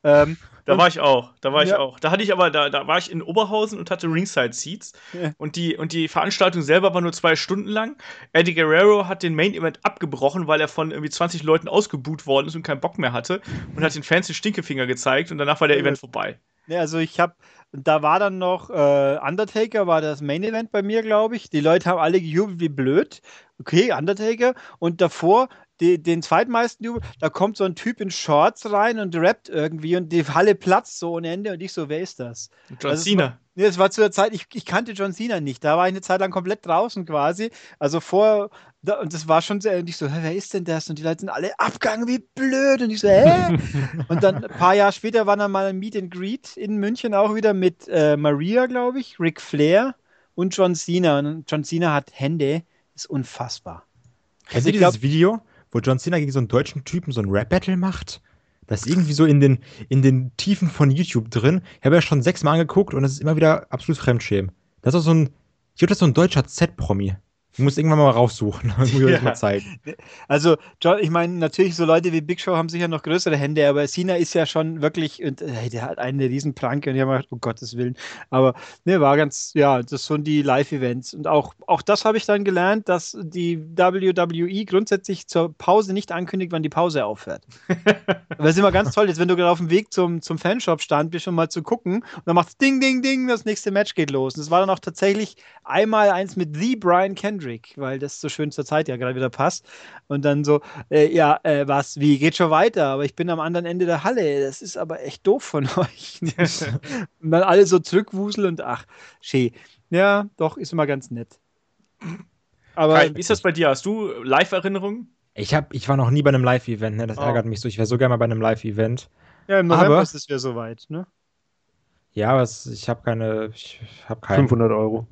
Ähm, da war ich auch, da war ich ja. auch. Da hatte ich aber, da, da war ich in Oberhausen und hatte Ringside Seats. Ja. Und, die, und die Veranstaltung selber war nur zwei Stunden lang. Eddie Guerrero hat den Main Event abgebrochen, weil er von irgendwie 20 Leuten ausgebuht worden ist und keinen Bock mehr hatte. Und hat den Fans den Stinkefinger gezeigt und danach war der Event vorbei. Ja, also ich habe da war dann noch äh, Undertaker, war das Main Event bei mir, glaube ich. Die Leute haben alle gejubelt wie blöd. Okay, Undertaker. Und davor die, den zweitmeisten Jubel, da kommt so ein Typ in Shorts rein und rappt irgendwie und die Halle platzt so ohne Ende und ich so, wer ist das? John also Cena. Nee, das war zu der Zeit, ich, ich kannte John Cena nicht. Da war ich eine Zeit lang komplett draußen quasi. Also vor, da, und das war schon sehr, und ich so, wer ist denn das? Und die Leute sind alle abgegangen, wie blöd. Und ich so, hä? und dann ein paar Jahre später war dann mal ein Meet and Greet in München auch wieder mit äh, Maria, glaube ich, Ric Flair und John Cena. Und John Cena hat Hände, ist unfassbar. Kennst also du dieses glaub, Video? Wo John Cena gegen so einen deutschen Typen so ein Rap-Battle macht. Das ist irgendwie so in den, in den Tiefen von YouTube drin. Ich habe ja schon sechsmal angeguckt und es ist immer wieder absolut Fremdschämen. Das ist so ein, ich glaube, das ist so ein deutscher Z-Promi. Ich muss irgendwann mal raussuchen. muss ich ja. mal zeigen. Also, John, ich meine, natürlich, so Leute wie Big Show haben sicher noch größere Hände, aber Cena ist ja schon wirklich, und, äh, der hat eine Riesenpranke und ich habe gedacht, um Gottes Willen. Aber ne, war ganz, ja, das sind die Live-Events. Und auch, auch das habe ich dann gelernt, dass die WWE grundsätzlich zur Pause nicht ankündigt, wann die Pause aufhört. das ist immer ganz toll, jetzt wenn du gerade auf dem Weg zum, zum Fanshop stand, bist schon mal zu gucken und dann macht Ding, Ding, Ding, das nächste Match geht los. Und es war dann auch tatsächlich einmal eins mit The Brian Kendrick Kendrick, weil das zur schönsten Zeit ja gerade wieder passt. Und dann so, äh, ja, äh, was, wie, geht schon weiter, aber ich bin am anderen Ende der Halle. Das ist aber echt doof von euch. und dann alle so zurückwuseln und ach, schee. Ja, doch, ist immer ganz nett. Aber Kai, wie ist das bei dir? Hast du Live-Erinnerungen? Ich, ich war noch nie bei einem Live-Event, ne? das oh. ärgert mich so. Ich wäre so gerne mal bei einem Live-Event. Ja, im November aber, ist es ja soweit, ne? Ja, aber es, ich habe keine. Ich habe keine. 500 Euro.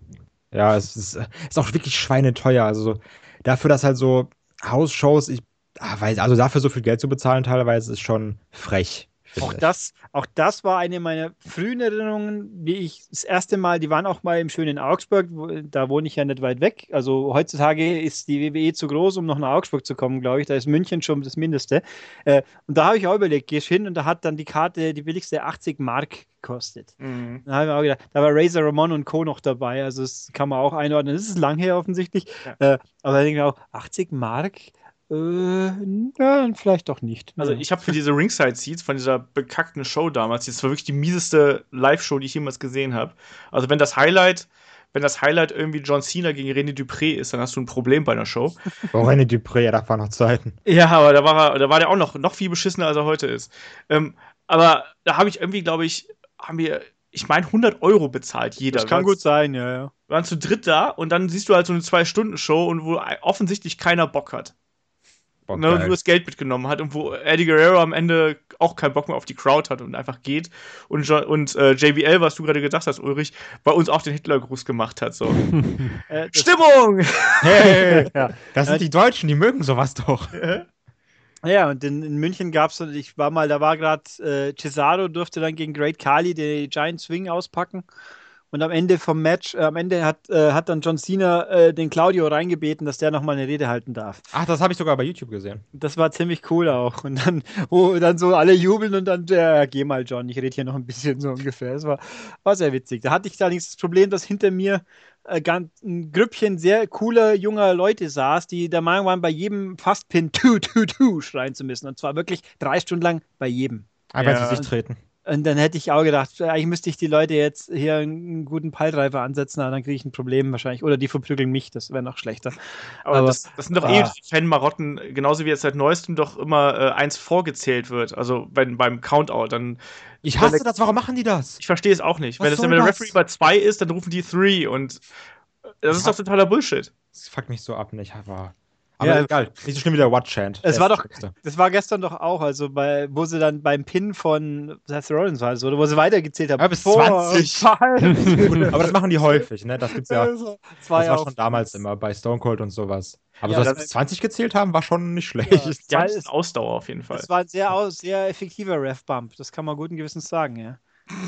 Ja, es ist, ist auch wirklich schweineteuer. Also dafür, dass halt so Hausshows, ich ah, weiß, also dafür so viel Geld zu bezahlen teilweise ist schon frech. Auch das, auch das war eine meiner frühen Erinnerungen, wie ich das erste Mal, die waren auch mal im schönen Augsburg, wo, da wohne ich ja nicht weit weg. Also heutzutage ist die WWE zu groß, um noch nach Augsburg zu kommen, glaube ich. Da ist München schon das Mindeste. Äh, und da habe ich auch überlegt, gehst hin und da hat dann die Karte die billigste 80 Mark gekostet. Mhm. Da habe ich auch gedacht, da war Razor Ramon und Co. noch dabei, also das kann man auch einordnen. Das ist lang her offensichtlich. Ja. Äh, aber ich denke auch, 80 Mark? Äh, ja, vielleicht doch nicht. Also ich habe für diese Ringside-Seats von dieser bekackten Show damals, das war wirklich die mieseste Live-Show, die ich jemals gesehen habe. Also wenn das Highlight, wenn das Highlight irgendwie John Cena gegen René Dupré ist, dann hast du ein Problem bei einer Show. Oh, René Dupré, ja, da waren noch Zeiten. Ja, aber da war er, da war der auch noch, noch viel beschissener, als er heute ist. Ähm, aber da habe ich irgendwie, glaube ich, haben wir ich meine, 100 Euro bezahlt jeder. Das kann gut sein, ja, ja. Wir waren zu dritt da und dann siehst du halt so eine Zwei-Stunden-Show und wo offensichtlich keiner Bock hat. Bock, ne, nur das Geld mitgenommen hat und wo Eddie Guerrero am Ende auch keinen Bock mehr auf die Crowd hat und einfach geht. Und, und äh, JBL, was du gerade gesagt hast, Ulrich, bei uns auch den Hitlergruß gemacht hat. So. äh, Stimmung! Hey, ja. Das sind die Deutschen, die mögen sowas doch. Ja, und in, in München gab es, ich war mal, da war gerade äh, Cesaro durfte dann gegen Great Kali den Giant Swing auspacken. Und am Ende vom Match, äh, am Ende hat, äh, hat dann John Cena äh, den Claudio reingebeten, dass der nochmal eine Rede halten darf. Ach, das habe ich sogar bei YouTube gesehen. Das war ziemlich cool auch. Und dann, wo dann so alle jubeln und dann, ja, geh mal, John, ich rede hier noch ein bisschen so ungefähr. Das war, war sehr witzig. Da hatte ich allerdings das Problem, dass hinter mir äh, ein Grüppchen sehr cooler junger Leute saß, die der Meinung waren, bei jedem Fastpin tu, tu, tu schreien zu müssen. Und zwar wirklich drei Stunden lang bei jedem. Aber ja. sie sich treten. Und dann hätte ich auch gedacht, eigentlich müsste ich die Leute jetzt hier einen guten Peildreifer ansetzen, aber dann kriege ich ein Problem wahrscheinlich. Oder die verprügeln mich, das wäre noch schlechter. Aber, aber das, das, sind doch ah. eh Fan-Marotten, genauso wie jetzt seit neuestem doch immer äh, eins vorgezählt wird. Also wenn, beim Countout, dann. Ich hasse das, warum machen die das? Ich verstehe es auch nicht. Was wenn, das, wenn der Referee bei zwei ist, dann rufen die three und das ist doch totaler Bullshit. Das fuckt mich so ab, nicht? Aber. Aber ja, egal, nicht so schlimm wie der Watch Chant. Es war doch, das war gestern doch auch, also bei, wo sie dann beim Pin von Seth Rollins war, also, wo sie weitergezählt haben. Ja, bis 20. aber das machen die häufig, ne? Das gibt's ja. Das war, das war ja schon damals immer bei Stone Cold und sowas. Aber ja, so, dass bis 20 gezählt haben, war schon nicht schlecht. Ja, das ist Ausdauer auf jeden Fall. Das war ein sehr, sehr effektiver Ref-Bump, das kann man guten Gewissens sagen, ja.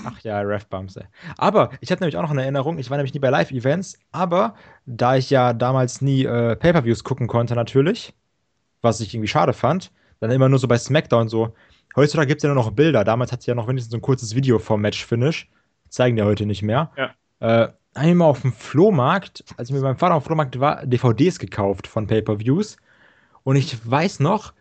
Ach ja, Ref-Bumps. Aber ich hatte nämlich auch noch eine Erinnerung. Ich war nämlich nie bei Live-Events, aber da ich ja damals nie äh, Pay-Per-Views gucken konnte, natürlich, was ich irgendwie schade fand, dann immer nur so bei SmackDown so. Heutzutage gibt es ja nur noch Bilder. Damals hat es ja noch wenigstens so ein kurzes Video vom Match-Finish. Zeigen die heute nicht mehr. Ja. Äh, habe ich mal auf dem Flohmarkt, als ich mit meinem Vater auf dem Flohmarkt war, DVDs gekauft von Pay-Per-Views. Und ich weiß noch,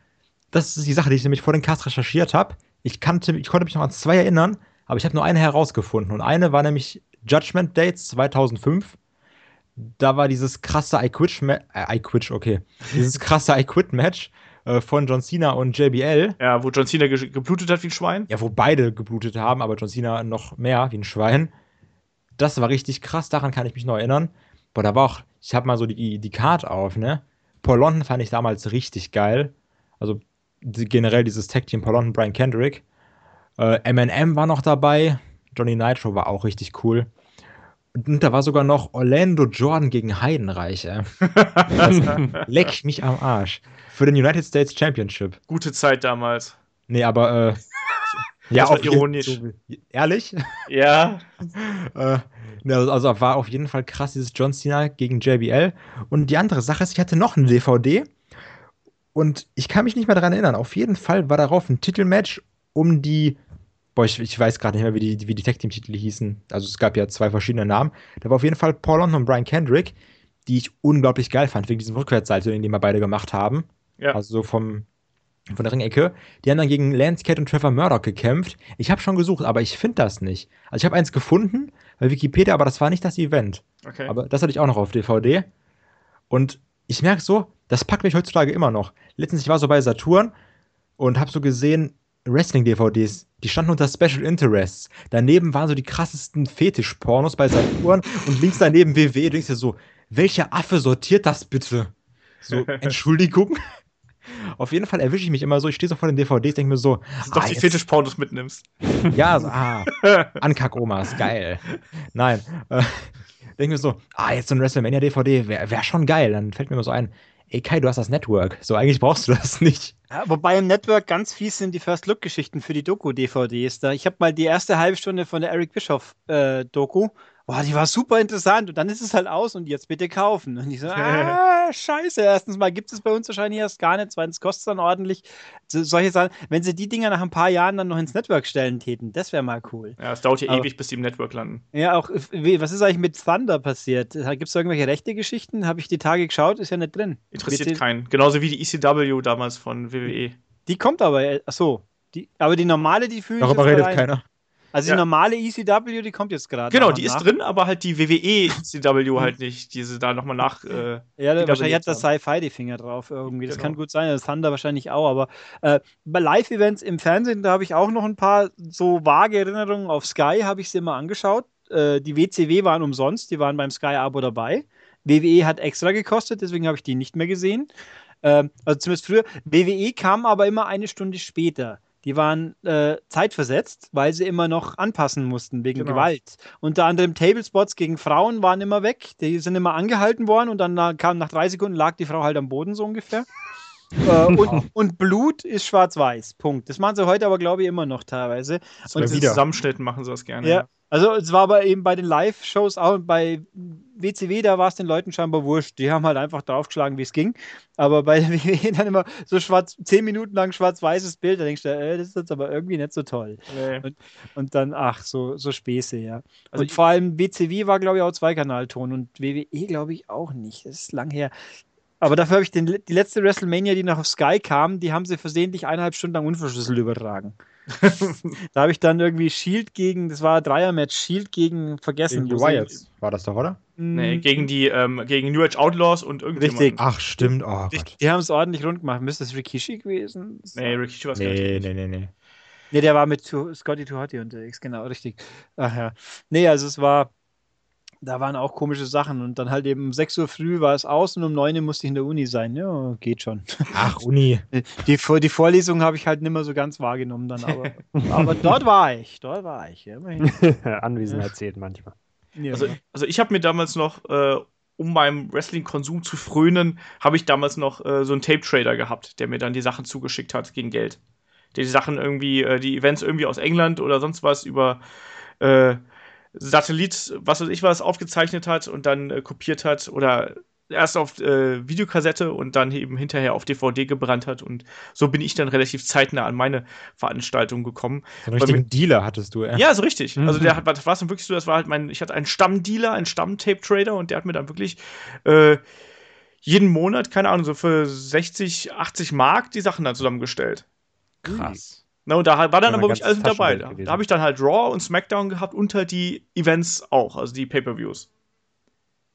das ist die Sache, die ich nämlich vor den Cast recherchiert habe. Ich, ich konnte mich noch an zwei erinnern, aber ich habe nur eine herausgefunden. Und eine war nämlich Judgment Dates 2005. Da war dieses krasse I Quit, äh, I Quit, okay. Dieses krasse I Quit Match äh, von John Cena und JBL. Ja, wo John Cena ge geblutet hat wie ein Schwein. Ja, wo beide geblutet haben, aber John Cena noch mehr wie ein Schwein. Das war richtig krass, daran kann ich mich noch erinnern. Boah, da war auch, ich habe mal so die, die Card auf, ne? Paul London fand ich damals richtig geil. Also generell dieses Tag Team Paul London, Brian Kendrick. Äh, Eminem war noch dabei. Johnny Nitro war auch richtig cool. Und da war sogar noch Orlando Jordan gegen Heidenreich. Ey. leck mich am Arsch. Für den United States Championship. Gute Zeit damals. Nee, aber äh, ja, auch ironisch. So, ehrlich? Ja. äh, also, also war auf jeden Fall krass, dieses John Cena gegen JBL. Und die andere Sache ist, ich hatte noch eine DVD und ich kann mich nicht mehr daran erinnern. Auf jeden Fall war darauf ein Titelmatch um die. Boah, ich, ich weiß gerade nicht mehr, wie die, wie die Tag-Team-Titel hießen. Also es gab ja zwei verschiedene Namen. Da war auf jeden Fall Paul London und Brian Kendrick, die ich unglaublich geil fand, wegen diesem Rückwärtsseite, den wir beide gemacht haben. Ja. Also so vom, von der Ringecke. Die haben dann gegen Lance Cat und Trevor Murdoch gekämpft. Ich habe schon gesucht, aber ich finde das nicht. Also ich habe eins gefunden bei Wikipedia, aber das war nicht das Event. Okay. Aber das hatte ich auch noch auf DVD. Und ich merke so, das packt mich heutzutage immer noch. Letztens, ich war so bei Saturn und habe so gesehen, Wrestling-DVDs, die standen unter Special Interests. Daneben waren so die krassesten Fetisch-Pornos bei Saturn und links daneben WW. Du denkst dir so, welcher Affe sortiert das bitte? So, Entschuldigung. Auf jeden Fall erwische ich mich immer so, ich stehe so vor den DVDs, denke mir so. Dass du ah, doch die Fetisch-Pornos mitnimmst. Ja, so, ah, Ankack-Omas, geil. Nein. Äh, denke mir so, ah, jetzt so ein WrestleMania-DVD wäre wär schon geil. Dann fällt mir immer so ein, ey Kai, du hast das Network. So, eigentlich brauchst du das nicht. Ja, wobei im Network ganz fies sind die First Look-Geschichten für die Doku-DVDs. Da ich habe mal die erste halbe Stunde von der Eric Bischoff-Doku äh, boah, die war super interessant und dann ist es halt aus und jetzt bitte kaufen. Und ich so, ah, scheiße. Erstens mal gibt es bei uns wahrscheinlich erst gar nicht, zweitens kostet es dann ordentlich. So, solche Sachen, wenn sie die Dinger nach ein paar Jahren dann noch ins Network stellen täten, das wäre mal cool. Ja, es dauert ja Aber, ewig, bis die im Network landen. Ja, auch, was ist eigentlich mit Thunder passiert? Gibt es da irgendwelche rechte Geschichten? Habe ich die Tage geschaut, ist ja nicht drin. Interessiert Bitte? keinen. Genauso wie die ECW damals von WWE. Die kommt aber, äh, achso. Die, aber die normale, die fühlen Darüber redet keiner. Also ja. die normale ECW, die kommt jetzt gerade. Genau, die nach. ist drin, aber halt die WWE ECW halt nicht. Diese da nochmal nach. Äh, ja, wahrscheinlich hat das Sci-Fi die Finger drauf irgendwie. Das genau. kann gut sein. Das Thunder wahrscheinlich auch. Aber äh, bei Live-Events im Fernsehen, da habe ich auch noch ein paar so vage Erinnerungen. Auf Sky habe ich sie immer angeschaut. Äh, die WCW waren umsonst, die waren beim Sky-Abo dabei. WWE hat extra gekostet, deswegen habe ich die nicht mehr gesehen. Ähm, also zumindest früher. WWE kam aber immer eine Stunde später die waren äh, zeitversetzt, weil sie immer noch anpassen mussten wegen genau. Gewalt. Unter anderem Tablespots gegen Frauen waren immer weg, die sind immer angehalten worden und dann kam nach drei Sekunden lag die Frau halt am Boden so ungefähr. äh, und, und, Blut ist schwarz-weiß. Punkt. Das machen sie heute aber, glaube ich, immer noch teilweise. Und Zusammenschnitten machen sie das gerne. Ja, ja. Also es war aber eben bei den Live-Shows auch bei WCW, da war es den Leuten scheinbar wurscht. Die haben halt einfach draufgeschlagen, wie es ging. Aber bei der WWE dann immer so schwarz, zehn Minuten lang schwarz-weißes Bild, da denkst du, äh, das ist jetzt aber irgendwie nicht so toll. Nee. Und, und, dann, ach, so, so Späße, ja. Also und vor allem WCW war, glaube ich, auch Zweikanalton und WWE, glaube ich, auch nicht. Das ist lang her. Aber dafür habe ich den, die letzte WrestleMania, die noch auf Sky kam, die haben sie versehentlich eineinhalb Stunden lang unverschlüsselt übertragen. da habe ich dann irgendwie Shield gegen, das war ein Dreier-Match, Shield gegen vergessen. Gegen die Wyatts war das doch, oder? Nee, mm. gegen die, ähm, gegen New Age Outlaws und irgendjemand. Richtig. Ach, stimmt. Oh, die, die haben es ordentlich rund gemacht. Müsste das Rikishi gewesen sein? Nee, Rikishi war es nee, nee, nee, nee. Nee, der war mit Scotty Tuhati unterwegs, genau, richtig. Ach ja. Nee, also es war, da waren auch komische Sachen. Und dann halt eben um 6 Uhr früh war es aus und um 9 Uhr musste ich in der Uni sein. Ja, geht schon. Ach, Uni. Die, die Vorlesung habe ich halt nicht mehr so ganz wahrgenommen dann, aber, aber dort war ich. Dort war ich. Ja, Anwesenheit zählt manchmal. Ja. Also, also ich habe mir damals noch, äh, um meinem Wrestling-Konsum zu frönen, habe ich damals noch äh, so einen Tape-Trader gehabt, der mir dann die Sachen zugeschickt hat gegen Geld. Der die Sachen irgendwie, äh, die Events irgendwie aus England oder sonst was über äh, Satellit, was weiß ich was, aufgezeichnet hat und dann äh, kopiert hat oder erst auf äh, Videokassette und dann eben hinterher auf DVD gebrannt hat. Und so bin ich dann relativ zeitnah an meine Veranstaltung gekommen. So einen richtigen Dealer hattest du, ja? Ja, so richtig. Mhm. Also der hat, war es dann wirklich so, das war halt mein, ich hatte einen Stammdealer, einen Stammtape-Trader und der hat mir dann wirklich äh, jeden Monat, keine Ahnung, so für 60, 80 Mark die Sachen dann zusammengestellt. Krass. Na, und da war dann aber wirklich alles dabei. Da, da habe ich dann halt Raw und SmackDown gehabt und halt die Events auch, also die Pay-Per-Views.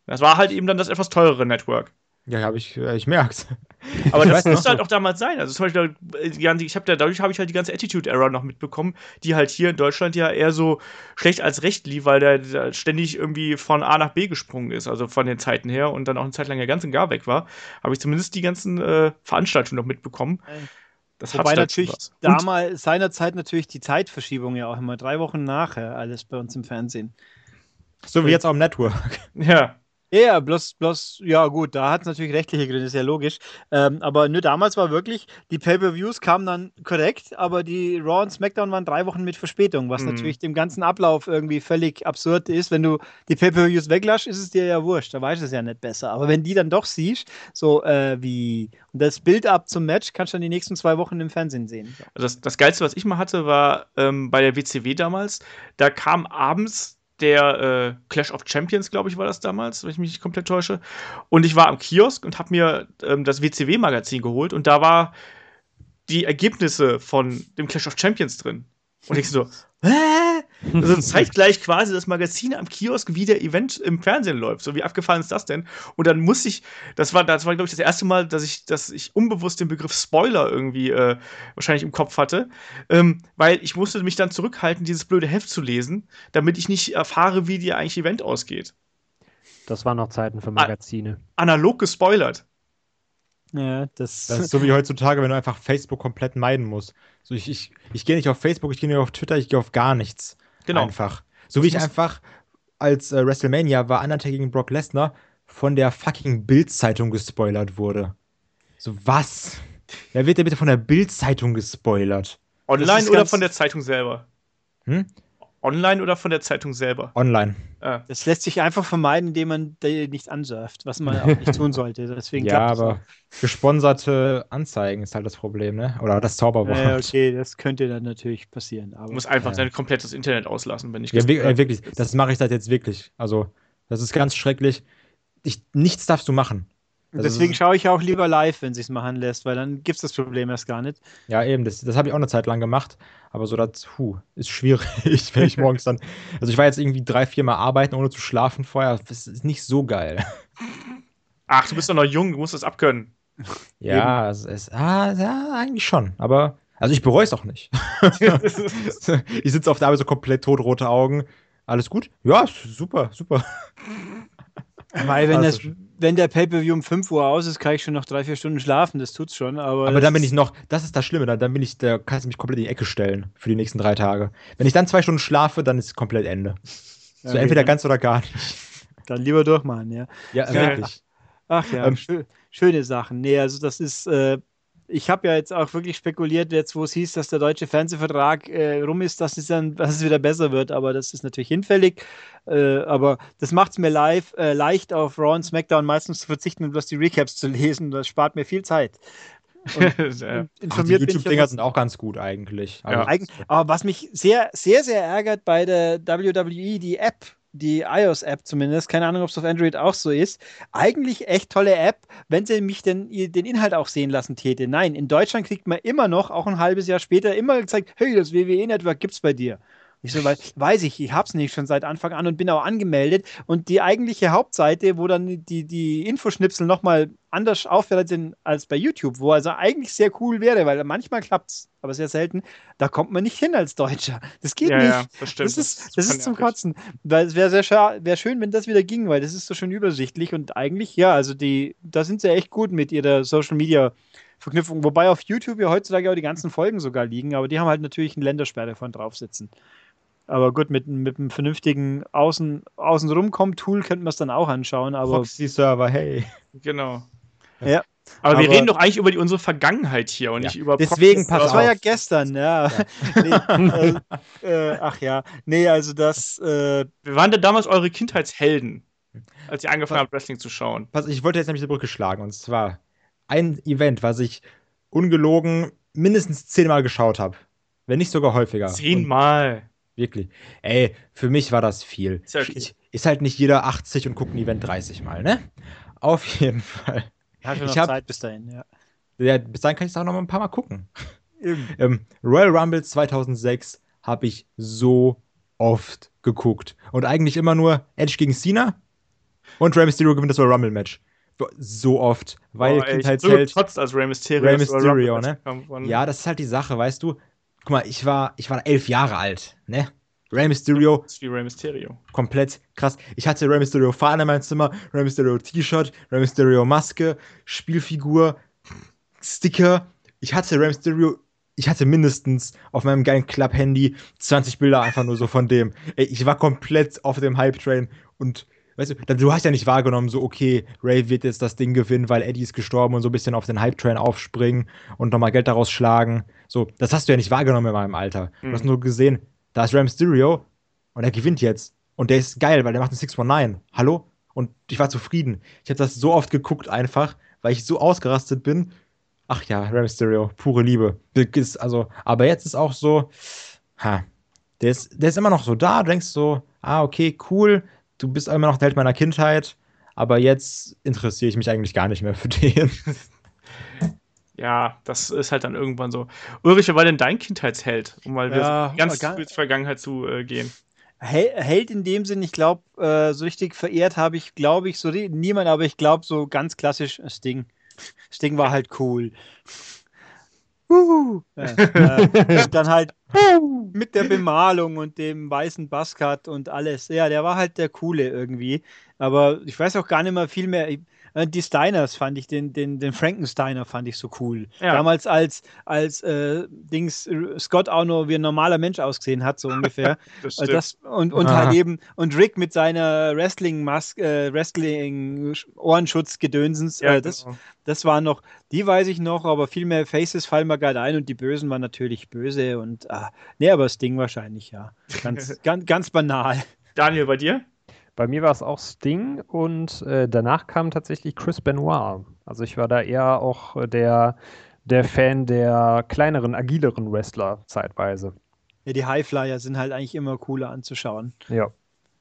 Das war halt eben dann das etwas teurere Network. Ja, habe ich, äh, ich merk's. Aber das musste halt auch damals sein. Also zum Beispiel, äh, ich habe da, dadurch habe ich halt die ganze Attitude-Era noch mitbekommen, die halt hier in Deutschland ja eher so schlecht als recht lief, weil der, der, ständig irgendwie von A nach B gesprungen ist, also von den Zeiten her und dann auch eine Zeit lang ja ganz und gar weg war, habe ich zumindest die ganzen äh, Veranstaltungen noch mitbekommen. Das Wobei natürlich damals seinerzeit natürlich die Zeitverschiebung ja auch immer drei Wochen nachher alles bei uns im Fernsehen. So wie jetzt auch im Network. Ja. Ja, bloß, bloß, ja gut, da hat es natürlich rechtliche Gründe, ist ja logisch. Ähm, aber nur damals war wirklich, die Pay-Per-Views kamen dann korrekt, aber die Raw und SmackDown waren drei Wochen mit Verspätung, was mhm. natürlich dem ganzen Ablauf irgendwie völlig absurd ist. Wenn du die Pay-Per-Views weglaschst, ist es dir ja wurscht, da weißt du es ja nicht besser. Aber wenn die dann doch siehst, so äh, wie das Bild ab zum Match, kannst du dann die nächsten zwei Wochen im Fernsehen sehen. So. Also das, das Geilste, was ich mal hatte, war ähm, bei der WCW damals, da kam abends der äh, Clash of Champions, glaube ich, war das damals, wenn ich mich nicht komplett täusche. Und ich war am Kiosk und habe mir ähm, das WCW-Magazin geholt und da war die Ergebnisse von dem Clash of Champions drin. Und ich so, hä? Also zeitgleich quasi das Magazin am Kiosk, wie der Event im Fernsehen läuft. So wie abgefahren ist das denn? Und dann muss ich, das war, das war, glaube ich, das erste Mal, dass ich, dass ich unbewusst den Begriff Spoiler irgendwie äh, wahrscheinlich im Kopf hatte. Ähm, weil ich musste mich dann zurückhalten, dieses blöde Heft zu lesen, damit ich nicht erfahre, wie die eigentlich Event ausgeht. Das waren noch Zeiten für Magazine. analog gespoilert. Ja, das, das ist so wie heutzutage, wenn du einfach Facebook komplett meiden musst. So, ich, ich, ich gehe nicht auf Facebook, ich gehe nicht auf Twitter, ich gehe auf gar nichts. Genau. Einfach. So wie ich einfach als äh, WrestleMania war Undertaker gegen Brock Lesnar von der fucking Bild-Zeitung gespoilert wurde. So was? Wer wird denn bitte von der Bild-Zeitung gespoilert? Online oder von der Zeitung selber? Hm? Online oder von der Zeitung selber? Online. Ah. Das lässt sich einfach vermeiden, indem man nicht ansurft, was man auch nicht tun sollte. Deswegen ja, aber gesponserte Anzeigen ist halt das Problem, ne? Oder das Zauberwort. Ja, okay, das könnte dann natürlich passieren. Aber, du musst einfach ja. dein komplettes Internet auslassen, wenn ich Ja, wirklich, wirklich. Das mache ich seit jetzt wirklich. Also, das ist ganz schrecklich. Ich, nichts darfst du machen. Also Deswegen schaue ich auch lieber live, wenn es machen lässt, weil dann gibt es das Problem erst gar nicht. Ja, eben, das, das habe ich auch eine Zeit lang gemacht, aber so das, puh, ist schwierig, wenn ich morgens dann. Also ich war jetzt irgendwie drei, vier Mal arbeiten, ohne zu schlafen vorher. Das ist nicht so geil. Ach, du bist doch noch jung, du musst das abkönnen. Ja, es ist, ah, ja, eigentlich schon, aber. Also ich bereue es auch nicht. ich sitze auf der Arbeit so komplett totrote Augen. Alles gut? Ja, super, super. Weil wenn, also, das, wenn der Pay-Per-View um 5 Uhr aus ist, kann ich schon noch drei, vier Stunden schlafen, das tut's schon. Aber, aber dann bin ich noch, das ist das Schlimme, dann, dann bin ich, da kannst du mich komplett in die Ecke stellen für die nächsten drei Tage. Wenn ich dann zwei Stunden schlafe, dann ist komplett Ende. So okay, entweder ganz oder gar nicht. Dann lieber durchmachen, ja. Ja, wirklich. Ach, ach ja, ähm, schön, schöne Sachen. Nee, also das ist, äh, ich habe ja jetzt auch wirklich spekuliert, jetzt wo es hieß, dass der deutsche Fernsehvertrag äh, rum ist, dass es dann dass es wieder besser wird, aber das ist natürlich hinfällig. Äh, aber das macht es mir live äh, leicht auf Raw und SmackDown meistens zu verzichten und bloß die Recaps zu lesen. Das spart mir viel Zeit. Und, informiert Ach, die YouTube-Dinger sind auch ganz gut eigentlich. Ja. Aber was mich sehr, sehr, sehr ärgert bei der WWE, die App, die iOS-App zumindest, keine Ahnung, ob es auf Android auch so ist, eigentlich echt tolle App, wenn sie mich denn den Inhalt auch sehen lassen täte. Nein, in Deutschland kriegt man immer noch, auch ein halbes Jahr später, immer gezeigt, hey, das WWE-Network gibt's bei dir. Ich so, weil, weiß ich, ich hab's nicht schon seit Anfang an und bin auch angemeldet. Und die eigentliche Hauptseite, wo dann die, die Infoschnipsel nochmal anders aufwertet sind als bei YouTube, wo also eigentlich sehr cool wäre, weil manchmal klappt's, aber sehr selten, da kommt man nicht hin als Deutscher. Das geht ja, nicht. Ja, das, stimmt. das ist, das, ist zum Kotzen. Weil es wäre sehr wär schön, wenn das wieder ging, weil das ist so schön übersichtlich und eigentlich, ja, also die, da sind sie echt gut mit ihrer Social Media. Verknüpfung, wobei auf YouTube ja heutzutage auch die ganzen Folgen sogar liegen, aber die haben halt natürlich eine Ländersperre von drauf sitzen. Aber gut, mit, mit einem vernünftigen Außen, Außenrumkommen-Tool könnten wir es dann auch anschauen. Aber Proxy-Server, hey. Genau. Ja. Aber, aber, wir reden doch eigentlich über die, unsere Vergangenheit hier und ja. nicht über Deswegen, pass Das war ja gestern, ja. ja. nee, äh, äh, ach ja. Nee, also das. Äh, wir waren da damals eure Kindheitshelden, als ihr angefangen habt, Wrestling zu schauen. Pass, ich wollte jetzt nämlich die Brücke schlagen. Und zwar ein Event, was ich ungelogen mindestens zehnmal geschaut habe. Wenn nicht sogar häufiger. Zehnmal. Wirklich. Ey, für mich war das viel. Ist, okay. ich, ist halt nicht jeder 80 und guckt ein Event 30 Mal, ne? Auf jeden Fall. Ja, schon noch hab, Zeit bis dahin, ja. ja. Bis dahin kann ich es auch noch mal ein paar Mal gucken. ähm, Royal Rumble 2006 habe ich so oft geguckt. Und eigentlich immer nur Edge gegen Cena und Rey Mysterio gewinnt das Royal Rumble Match. So oft, weil oh, Kindheitsheld. So trotz als Rey Mysterio. Rey Mysterio, ne? Ja, das ist halt die Sache, weißt du. Guck mal, ich war, ich war elf Jahre alt, ne? Rey Mysterio. Das ist wie Rey Mysterio. Komplett krass. Ich hatte Rey Mysterio Fahne in meinem Zimmer, Rey Mysterio T-Shirt, Rey Mysterio Maske, Spielfigur, Sticker. Ich hatte Rey Mysterio ich hatte mindestens auf meinem geilen Club-Handy 20 Bilder einfach nur so von dem. Ey, ich war komplett auf dem Hype-Train und weißt du, du hast ja nicht wahrgenommen, so, okay, Ray wird jetzt das Ding gewinnen, weil Eddie ist gestorben und so ein bisschen auf den Hype-Train aufspringen und nochmal Geld daraus schlagen. So, das hast du ja nicht wahrgenommen in meinem Alter. Mhm. Du hast mhm. nur gesehen, da ist Ram Stereo und er gewinnt jetzt. Und der ist geil, weil der macht einen 619. Hallo? Und ich war zufrieden. Ich habe das so oft geguckt einfach, weil ich so ausgerastet bin Ach ja, Rey Mysterio, pure Liebe. Also, aber jetzt ist auch so, ha, der ist, der ist immer noch so da, du denkst so, ah, okay, cool, du bist immer noch der Held meiner Kindheit, aber jetzt interessiere ich mich eigentlich gar nicht mehr für den. Ja, das ist halt dann irgendwann so. Ulrich, wer war denn dein Kindheitsheld, um mal ja, ganz früh zur Vergangenheit zu äh, gehen? Held in dem Sinn, ich glaube, äh, so richtig verehrt habe ich, glaube ich, so niemand, aber ich glaube, so ganz klassisch Sting. Sting war halt cool. Uh, äh, äh, dann halt mit der Bemalung und dem weißen Buzzcut und alles. Ja, der war halt der Coole irgendwie. Aber ich weiß auch gar nicht mehr viel mehr. Äh, die Steiners fand ich, den, den, den Frankensteiner fand ich so cool. Ja. Damals als, als äh, Dings Scott auch nur wie ein normaler Mensch ausgesehen hat, so ungefähr. das, äh, das und, und halt eben, und Rick mit seiner Wrestling-Maske, äh, Wrestling-Ohrenschutz-Gedönsens, ja, äh, das, genau. das war noch, die weiß ich noch, aber viel mehr Faces fallen mir gerade ein und die Bösen waren natürlich böse und, ah, nee, aber das Ding wahrscheinlich, ja. Ganz, ganz, ganz banal. Daniel, bei dir? Bei mir war es auch Sting und äh, danach kam tatsächlich Chris Benoit. Also ich war da eher auch der, der Fan der kleineren, agileren Wrestler zeitweise. Ja, die Highflyer sind halt eigentlich immer cooler anzuschauen. Ja.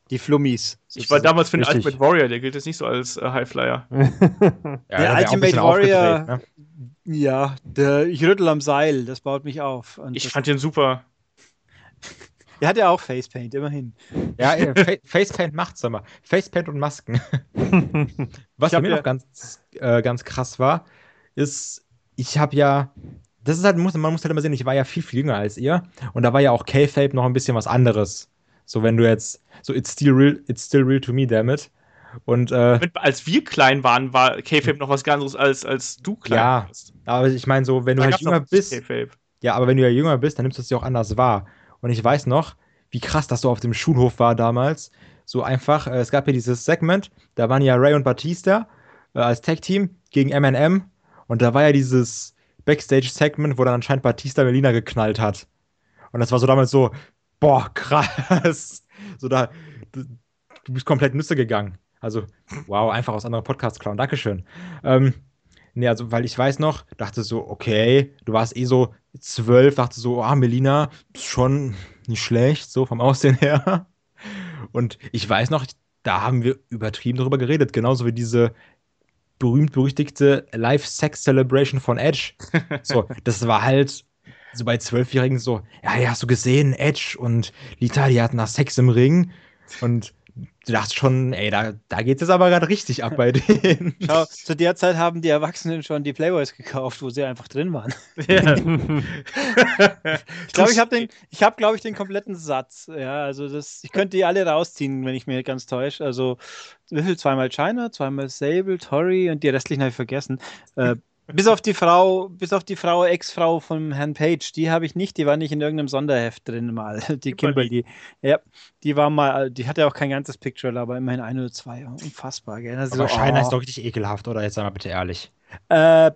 Die Flummis. Ich war damals für den Richtig. Ultimate Warrior, der gilt jetzt nicht so als äh, Highflyer. ja, der Ultimate Warrior, ne? ja, der, ich rüttel am Seil, das baut mich auf. ich fand den super. Er hat ja auch Facepaint, immerhin. Ja, Fa Facepaint macht's immer. Facepaint und Masken. Was bei mir ja noch ganz, äh, ganz krass war, ist, ich habe ja, das ist halt, man muss halt immer sehen, ich war ja viel, viel jünger als ihr. Und da war ja auch K-Fape noch ein bisschen was anderes. So, wenn du jetzt, so, it's still real, it's still real to me, damn it. Und, äh, als wir klein waren, war K-Fape noch was ganz anderes, als, als du klein ja, warst. Ja, aber ich meine, so, wenn da du halt jünger bist. Ja, aber wenn du ja jünger bist, dann nimmst du es ja auch anders wahr. Und ich weiß noch, wie krass das so auf dem Schulhof war damals. So einfach, äh, es gab ja dieses Segment, da waren ja Ray und Batista äh, als Tag-Team gegen MNM. Und da war ja dieses Backstage-Segment, wo dann anscheinend Batista Melina geknallt hat. Und das war so damals so, boah, krass. So da, du, du bist komplett Nüsse gegangen. Also, wow, einfach aus anderen Podcasts klauen. Dankeschön. Ähm, Nee, also, weil ich weiß noch, dachte so, okay, du warst eh so zwölf, dachte so, ah, Melina, ist schon nicht schlecht, so vom Aussehen her. Und ich weiß noch, da haben wir übertrieben darüber geredet, genauso wie diese berühmt-berüchtigte Live-Sex-Celebration von Edge. So, das war halt so bei Zwölfjährigen so, ja, ja, hast du gesehen, Edge und Lita, die hatten da Sex im Ring. Und du dachtest schon, ey, da, da geht es aber gerade richtig ab bei denen. Schau, zu der Zeit haben die Erwachsenen schon die Playboys gekauft, wo sie einfach drin waren. Ja. ich glaube, ich habe den, ich habe, glaube ich, den kompletten Satz. Ja, also das, ich könnte die alle rausziehen, wenn ich mir ganz täusche. Also, wie viel? Zweimal China, zweimal Sable, Tori und die restlichen habe ich vergessen. Äh, bis auf die Frau, bis auf die Frau, Ex-Frau von Herrn Page, die habe ich nicht, die war nicht in irgendeinem Sonderheft drin mal. Die Kimberly. Ja, die war mal, die hatte auch kein ganzes Picture, aber immerhin ein oder zwei. Unfassbar, gell? Also aber so, Scheiner oh. ist doch richtig ekelhaft, oder? Jetzt sei mal bitte ehrlich. Äh,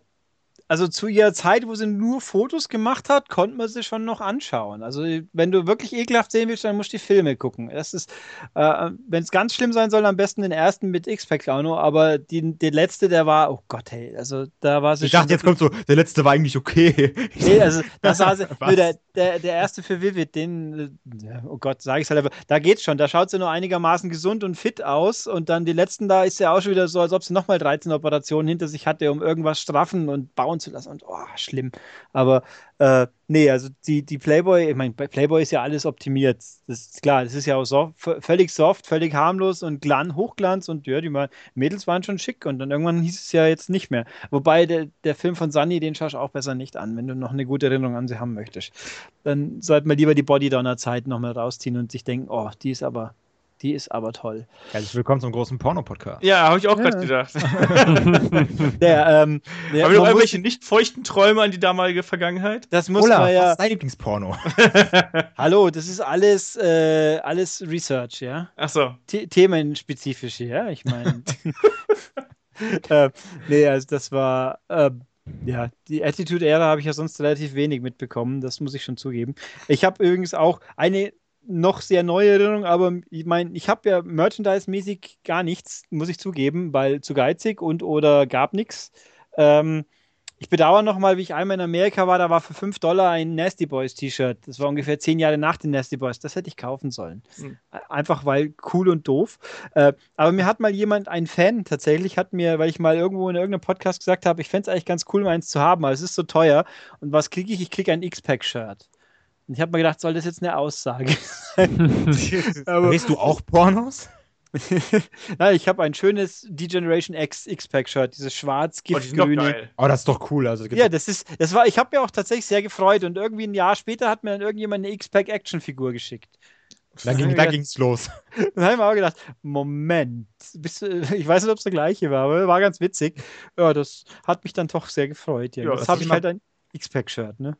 also zu ihrer Zeit, wo sie nur Fotos gemacht hat, konnte man sie schon noch anschauen. Also wenn du wirklich ekelhaft sehen willst, dann musst du die Filme gucken. Das ist, äh, wenn es ganz schlimm sein soll, am besten den ersten mit X-Pac auch noch, aber die, der letzte, der war, oh Gott, hey, also da war sie Ich dachte, jetzt kommt so, der letzte war eigentlich okay. Nee, also das war sie, der, der, der erste für Vivid, den, äh, oh Gott, sage ich es halt einfach, da geht's schon, da schaut sie nur einigermaßen gesund und fit aus und dann die letzten, da ist ja auch schon wieder so, als ob sie nochmal 13 Operationen hinter sich hatte, um irgendwas straffen und bauen bauen zu lassen und oh, schlimm. Aber äh, nee, also die, die Playboy, ich meine, bei Playboy ist ja alles optimiert. Das ist klar, das ist ja auch soft, völlig soft, völlig harmlos und Glan, Hochglanz und ja, die Mädels waren schon schick und dann irgendwann hieß es ja jetzt nicht mehr. Wobei der, der Film von Sunny, den schaust du auch besser nicht an, wenn du noch eine gute Erinnerung an sie haben möchtest. Dann sollte man lieber die Bodydonner-Zeit nochmal rausziehen und sich denken, oh, die ist aber die ist aber toll. Herzlich willkommen zum großen Porno-Podcast. Ja, habe ich auch ja. gerade gedacht. der, ähm, der, Haben wir noch irgendwelche nicht feuchten Träume an die damalige Vergangenheit? Das muss Ola, man ja. Was ist dein Lieblingsporno? Hallo, das ist alles, äh, alles Research, ja? Ach so. The themenspezifisch, ja? Ich meine. äh, nee, also das war. Äh, ja, die Attitude-Ära habe ich ja sonst relativ wenig mitbekommen, das muss ich schon zugeben. Ich habe übrigens auch eine noch sehr neue Erinnerung, aber ich meine, ich habe ja Merchandise-mäßig gar nichts, muss ich zugeben, weil zu geizig und oder gab nichts. Ähm, ich bedauere nochmal, wie ich einmal in Amerika war, da war für 5 Dollar ein Nasty Boys T-Shirt. Das war ungefähr 10 Jahre nach den Nasty Boys. Das hätte ich kaufen sollen. Mhm. Einfach weil cool und doof. Äh, aber mir hat mal jemand, ein Fan tatsächlich, hat mir, weil ich mal irgendwo in irgendeinem Podcast gesagt habe, ich fände es eigentlich ganz cool, meins zu haben, aber es ist so teuer. Und was kriege ich? Ich kriege ein X-Pack-Shirt. Und ich habe mir gedacht, soll das jetzt eine Aussage sein? Drehst du auch Pornos? Nein, ich habe ein schönes D-Generation X X-Pack-Shirt, dieses schwarz giftgrüne. Oh, oh, das ist doch cool. Also, ja, das ist, das war, ich habe mir auch tatsächlich sehr gefreut und irgendwie ein Jahr später hat mir dann irgendjemand eine X-Pack-Action-Figur geschickt. Da ging da ging's los. Dann habe ich mir auch gedacht, Moment, bist du, ich weiß nicht, ob es der gleiche war, aber war ganz witzig. Ja, das hat mich dann doch sehr gefreut. Ja. ja das habe ich halt ein X-Pack-Shirt, ne?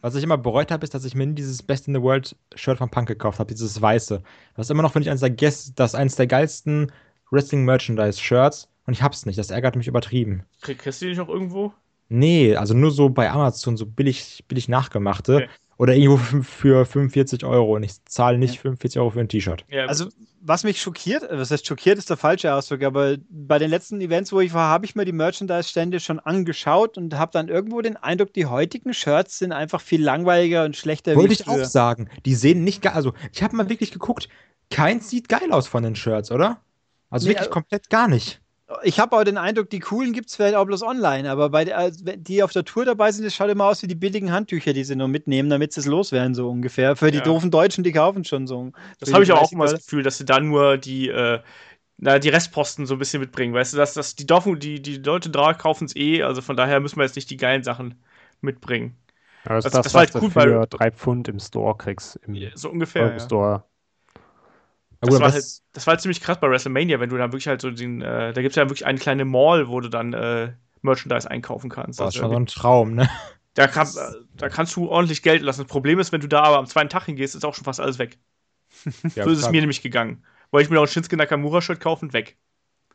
Was ich immer bereut habe, ist, dass ich mir nie dieses Best in the World Shirt von Punk gekauft habe, dieses weiße. Das ist immer noch, finde ich, eines der, Guess, das eines der geilsten Wrestling-Merchandise-Shirts und ich hab's nicht. Das ärgert mich übertrieben. Kriegst du die nicht noch irgendwo? Nee, also nur so bei Amazon, so billig, billig nachgemachte. Okay. Oder irgendwo für 45 Euro und ich zahle nicht ja. 45 Euro für ein T-Shirt. Ja, also, was mich schockiert, was heißt schockiert, ist der falsche Ausdruck, aber bei den letzten Events, wo ich war, habe ich mir die Merchandise-Stände schon angeschaut und habe dann irgendwo den Eindruck, die heutigen Shirts sind einfach viel langweiliger und schlechter. Wollte ich auch sagen. Die sehen nicht geil. Also, ich habe mal wirklich geguckt, keins sieht geil aus von den Shirts, oder? Also nee, wirklich also, komplett gar nicht ich habe auch den Eindruck, die coolen gibt es vielleicht auch bloß online, aber bei der, also, die auf der Tour dabei sind, das schaut immer aus wie die billigen Handtücher, die sie nur mitnehmen, damit sie es loswerden, so ungefähr. Für die ja. doofen Deutschen, die kaufen schon so. Das habe ich auch immer das Gefühl, dass sie dann nur die, äh, na, die Restposten so ein bisschen mitbringen. Weißt du, dass, dass die, Dorfen, die, die Leute da kaufen es eh, also von daher müssen wir jetzt nicht die geilen Sachen mitbringen. Ja, das, also, das, das war halt cool, weil drei Pfund im Store kriegst. Im so ungefähr. Ja. Store. Das war, halt, das war halt ziemlich krass bei WrestleMania, wenn du dann wirklich halt so den, äh, da gibt es ja wirklich eine kleine Mall, wo du dann äh, Merchandise einkaufen kannst. Das ist schon so ein Traum, ne? Da, kann, da kannst du ordentlich Geld lassen. Das Problem ist, wenn du da aber am zweiten Tag hingehst, ist auch schon fast alles weg. ja, so ist es mir nämlich gegangen. Wollte ich mir noch ein Shinsuke Nakamura-Shirt kaufen, weg.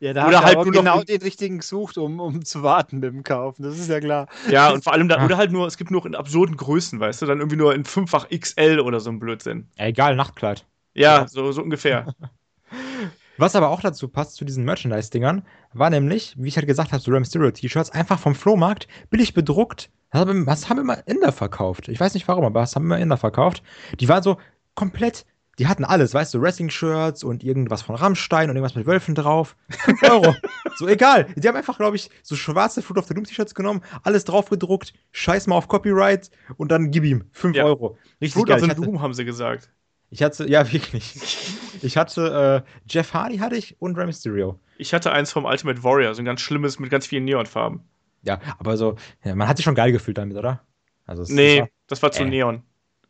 Ja, da oder halt nur genau den richtigen gesucht, um, um zu warten mit dem Kaufen. Das ist ja klar. Ja, und vor allem da, oder halt nur, es gibt nur in absurden Größen, weißt du, dann irgendwie nur in fünffach XL oder so ein Blödsinn. Ja, egal, Nachtkleid. Ja, so, so ungefähr. Was aber auch dazu passt, zu diesen Merchandise-Dingern, war nämlich, wie ich halt gesagt habe, so Ram Stereo T-Shirts, einfach vom Flohmarkt, billig bedruckt. Was haben immer Inder verkauft? Ich weiß nicht warum, aber was haben immer Inder verkauft? Die waren so komplett, die hatten alles, weißt du, Wrestling-Shirts und irgendwas von Rammstein und irgendwas mit Wölfen drauf. 5 Euro. so egal. Die haben einfach, glaube ich, so schwarze Food of the Doom T-Shirts genommen, alles drauf gedruckt, scheiß mal auf Copyright und dann gib ihm 5 ja. Euro. Richtig Food geil. of the Doom haben sie gesagt. Ich hatte, ja, wirklich. Ich hatte äh, Jeff Hardy hatte ich und Rey Mysterio. Ich hatte eins vom Ultimate Warrior, so ein ganz schlimmes mit ganz vielen Neonfarben. Ja, aber so, ja, man hat sich schon geil gefühlt damit, oder? Also, nee, das war, das war zu äh, Neon.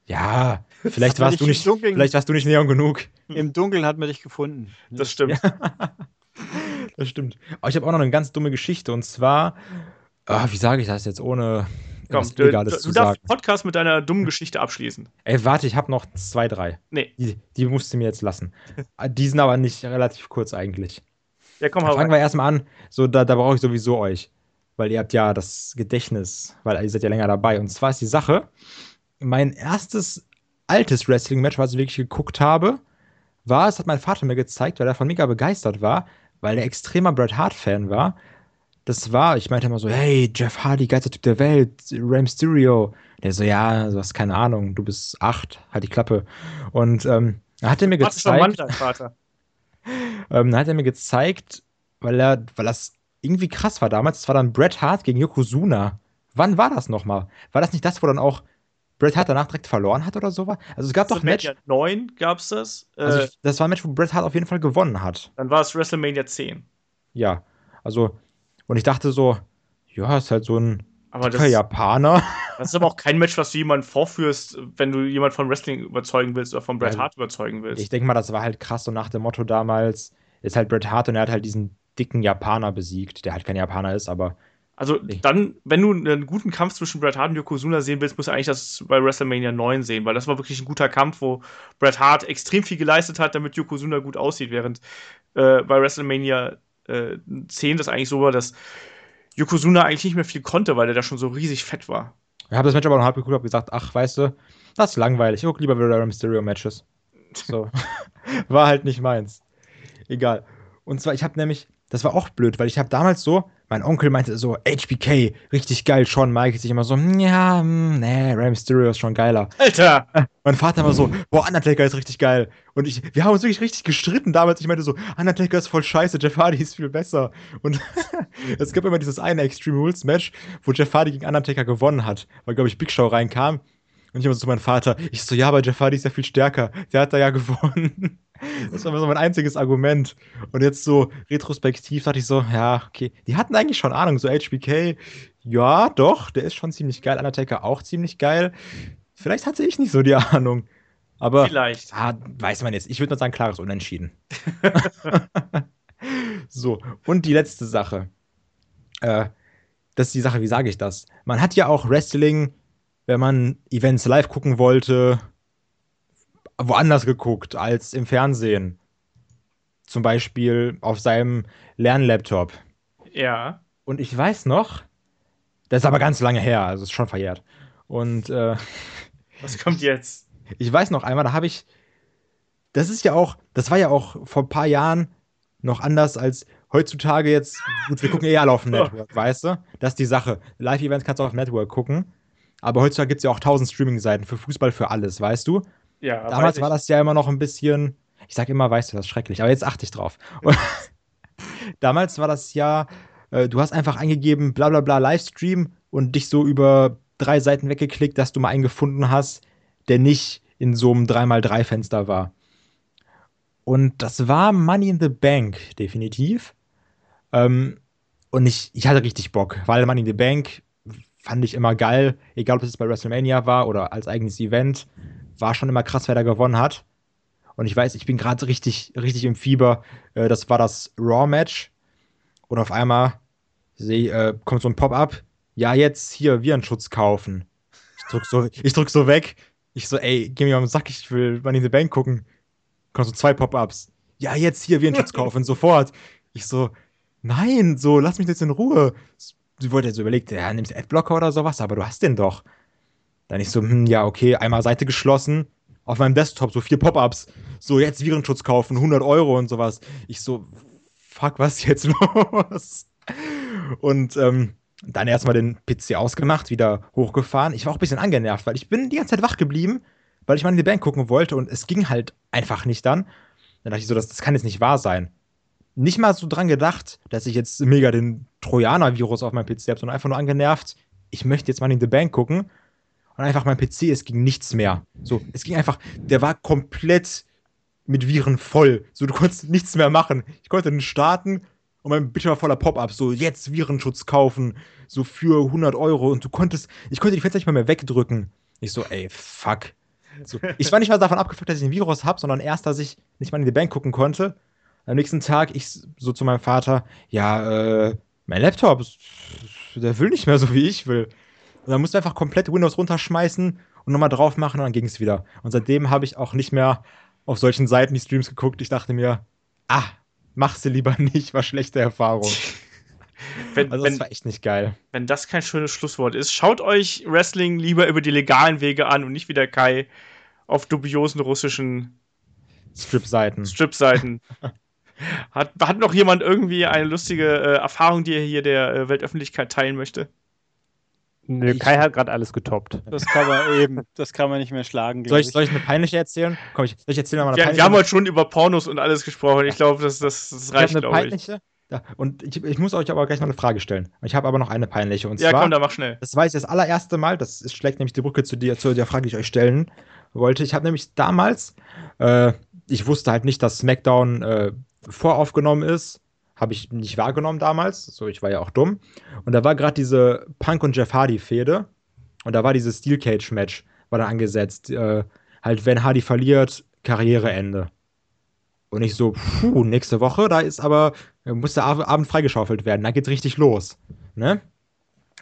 Ja, vielleicht warst du nicht, vielleicht warst du nicht Neon genug. Im Dunkeln hat man dich gefunden. Das stimmt. Ja. das stimmt. Aber ich habe auch noch eine ganz dumme Geschichte und zwar, oh, wie sage ich das jetzt ohne Komm, du, du, du darfst Podcast mit deiner dummen Geschichte abschließen. Ey, warte, ich habe noch zwei, drei. Nee. Die, die musst du mir jetzt lassen. die sind aber nicht relativ kurz eigentlich. Ja, komm, hau Fangen wir erstmal an. So, da, da brauche ich sowieso euch. Weil ihr habt ja das Gedächtnis, weil ihr seid ja länger dabei. Und zwar ist die Sache, mein erstes altes Wrestling-Match, was ich wirklich geguckt habe, war, es hat mein Vater mir gezeigt, weil er von mega begeistert war, weil er extremer Bret Hart-Fan war das war, ich meinte immer so, hey, Jeff Hardy, geilster Typ der Welt, Ram Stereo. Der so, ja, du hast keine Ahnung, du bist acht, halt die Klappe. Und ähm, hat er mir gezeigt. Mann, Vater. ähm, dann hat er mir gezeigt, weil er, weil das irgendwie krass war damals, das war dann Bret Hart gegen Yokozuna. Wann war das nochmal? War das nicht das, wo dann auch Bret Hart danach direkt verloren hat oder so? Also es gab doch ein Match. 9 gab's das. Also ich, das war ein Match, wo Bret Hart auf jeden Fall gewonnen hat. Dann war es WrestleMania 10. Ja, also und ich dachte so, ja, ist halt so ein aber das, Japaner. Das ist aber auch kein Match, was du jemanden vorführst, wenn du jemanden von Wrestling überzeugen willst oder von Bret Hart überzeugen willst. Ich denke mal, das war halt krass so nach dem Motto damals, ist halt Bret Hart und er hat halt diesen dicken Japaner besiegt, der halt kein Japaner ist, aber also dann, wenn du einen guten Kampf zwischen Bret Hart und Yokozuna sehen willst, musst du eigentlich das bei WrestleMania 9 sehen, weil das war wirklich ein guter Kampf, wo Bret Hart extrem viel geleistet hat, damit Yokozuna gut aussieht, während äh, bei WrestleMania äh, 10 das eigentlich so war, dass Yokozuna eigentlich nicht mehr viel konnte, weil er da schon so riesig fett war. Ich habe das Match aber noch halb geguckt und gesagt, ach, weißt du, das ist langweilig. Ich gucke lieber wieder Mysterio-Matches. So. war halt nicht meins. Egal. Und zwar, ich habe nämlich, das war auch blöd, weil ich habe damals so, mein Onkel meinte so, HBK, richtig geil, Shawn Michaels, ich immer so, ja, hm, nee, Rey Mysterio ist schon geiler. Alter! Mein Vater war so, boah, Undertaker ist richtig geil. Und ich, wir haben uns wirklich richtig gestritten damals. Ich meinte so, Undertaker ist voll scheiße, Jeff Hardy ist viel besser. Und es gab immer dieses eine Extreme Rules Match, wo Jeff Hardy gegen Undertaker gewonnen hat, weil, glaube ich, Big Show reinkam. Und ich immer so zu meinem Vater, ich so, ja, aber Jeff Hardy ist ja viel stärker. Der hat da ja gewonnen. Das war so mein einziges Argument. Und jetzt so retrospektiv dachte ich so, ja, okay. Die hatten eigentlich schon Ahnung, so HBK, ja, doch, der ist schon ziemlich geil. Undertaker auch ziemlich geil. Vielleicht hatte ich nicht so die Ahnung. Aber Vielleicht. Ah, weiß man jetzt. Ich würde nur sagen, klares Unentschieden. so, und die letzte Sache. Äh, das ist die Sache, wie sage ich das? Man hat ja auch Wrestling, wenn man Events live gucken wollte, woanders geguckt als im Fernsehen. Zum Beispiel auf seinem Lernlaptop. Ja. Und ich weiß noch, das ist aber ganz lange her, also ist schon verjährt. Und äh, was kommt jetzt? Ich weiß noch einmal, da habe ich. Das ist ja auch, das war ja auch vor ein paar Jahren noch anders als heutzutage jetzt. Gut, wir gucken eh alle auf dem Network, weißt du? Das ist die Sache. Live-Events kannst du auf dem Network gucken. Aber heutzutage gibt es ja auch tausend Streaming-Seiten für Fußball, für alles, weißt du? Ja, Damals war das ja immer noch ein bisschen, ich sag immer, weißt du, das ist schrecklich, aber jetzt achte ich drauf. Und damals war das ja, äh, du hast einfach eingegeben, bla bla bla Livestream und dich so über drei Seiten weggeklickt, dass du mal einen gefunden hast, der nicht in so einem 3x3-Fenster war. Und das war Money in the Bank, definitiv. Ähm, und ich, ich hatte richtig Bock, weil Money in the Bank fand ich immer geil, egal ob es bei WrestleMania war oder als eigenes Event war schon immer krass, wer da gewonnen hat. Und ich weiß, ich bin gerade richtig, richtig im Fieber. Äh, das war das Raw-Match. Und auf einmal seh, äh, kommt so ein Pop-up. Ja, jetzt hier Virenschutz kaufen. Ich drück so, ich drück so weg. Ich so, ey, geh mir mal am Sack, ich will Money in the Bank gucken. Kommt so zwei Pop-ups. Ja, jetzt hier Virenschutz kaufen, sofort. Ich so, nein, so, lass mich jetzt in Ruhe. Sie wollte jetzt so überlegt, ja, nimmst Adblocker oder sowas, aber du hast den doch. Dann ich so, hm, ja, okay, einmal Seite geschlossen, auf meinem Desktop so vier Pop-ups, so jetzt Virenschutz kaufen, 100 Euro und sowas. Ich so, fuck, was jetzt los? Und ähm, dann erstmal den PC ausgemacht, wieder hochgefahren. Ich war auch ein bisschen angenervt, weil ich bin die ganze Zeit wach geblieben, weil ich mal in die Bank gucken wollte und es ging halt einfach nicht dann. Dann dachte ich so, das, das kann jetzt nicht wahr sein. Nicht mal so dran gedacht, dass ich jetzt mega den Trojaner-Virus auf meinem PC habe, sondern einfach nur angenervt. Ich möchte jetzt mal in die Bank gucken und einfach mein PC, es ging nichts mehr. So, es ging einfach, der war komplett mit Viren voll. So, du konntest nichts mehr machen. Ich konnte den starten und mein Bildschirm war voller Pop-ups. So, jetzt Virenschutz kaufen, so für 100 Euro und du konntest, ich konnte die Fenster nicht mal mehr wegdrücken. Ich so, ey, fuck. So, ich war nicht mal davon abgefuckt, dass ich ein Virus habe, sondern erst, dass ich nicht mal in die Bank gucken konnte. Am nächsten Tag, ich so zu meinem Vater, ja, äh, mein Laptop, der will nicht mehr so, wie ich will. Und dann musst du einfach komplett Windows runterschmeißen und nochmal drauf machen und dann ging es wieder. Und seitdem habe ich auch nicht mehr auf solchen Seiten die Streams geguckt. Ich dachte mir, ah, mach sie lieber nicht, war schlechte Erfahrung. Wenn, also das wenn, war echt nicht geil. Wenn das kein schönes Schlusswort ist, schaut euch Wrestling lieber über die legalen Wege an und nicht wie der Kai auf dubiosen russischen Strip-Seiten. Strip-Seiten. hat, hat noch jemand irgendwie eine lustige äh, Erfahrung, die er hier der äh, Weltöffentlichkeit teilen möchte? Nö, Kai hat gerade alles getoppt. Das kann man eben, das kann man nicht mehr schlagen. Soll ich, ich, soll ich eine peinliche erzählen? Komm, ich, soll ich erzählen mal eine wir, peinliche? Wir haben heute schon über Pornos und alles gesprochen. Ich glaube, das, das, das reicht, glaube ich. Peinliche? Ja, und ich, ich, muss euch aber gleich noch eine Frage stellen. Ich habe aber noch eine peinliche. Und ja, zwar, komm, dann mach schnell. Das war jetzt das allererste Mal, das schlägt nämlich die Brücke zu, dir, zu der Frage, die ich euch stellen wollte. Ich habe nämlich damals, äh, ich wusste halt nicht, dass SmackDown äh, voraufgenommen ist. Habe ich nicht wahrgenommen damals. So, ich war ja auch dumm. Und da war gerade diese Punk und Jeff Hardy-Fehde. Und da war dieses Steel Cage-Match, war da angesetzt. Äh, halt, wenn Hardy verliert, Karriereende. Und ich so, puh, nächste Woche, da ist aber, muss der Abend freigeschaufelt werden, da geht's richtig los. Ne?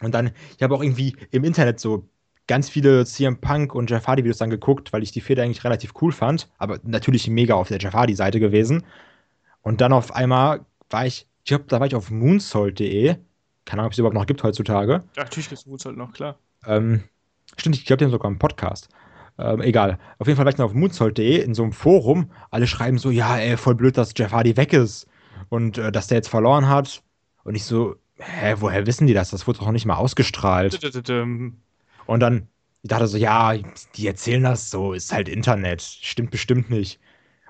Und dann, ich habe auch irgendwie im Internet so ganz viele CM Punk und Jeff Hardy Videos dann geguckt, weil ich die Feder eigentlich relativ cool fand, aber natürlich mega auf der Jeff Hardy Seite gewesen. Und dann auf einmal war ich, ich glaube, da war ich auf moonsault.de. Keine Ahnung, ob es überhaupt noch gibt heutzutage. Ja, natürlich gibt es Moonsault noch, klar. Ähm, stimmt, ich glaube, die haben sogar einen Podcast. Ähm, egal. Auf jeden Fall war ich noch auf moonsault.de in so einem Forum. Alle schreiben so, ja, ey, voll blöd, dass Jeff Hardy weg ist. Und äh, dass der jetzt verloren hat. Und ich so, hä, woher wissen die das? Das wurde doch noch nicht mal ausgestrahlt. Und dann, ich dachte so, ja, die erzählen das so, ist halt Internet. Stimmt bestimmt nicht.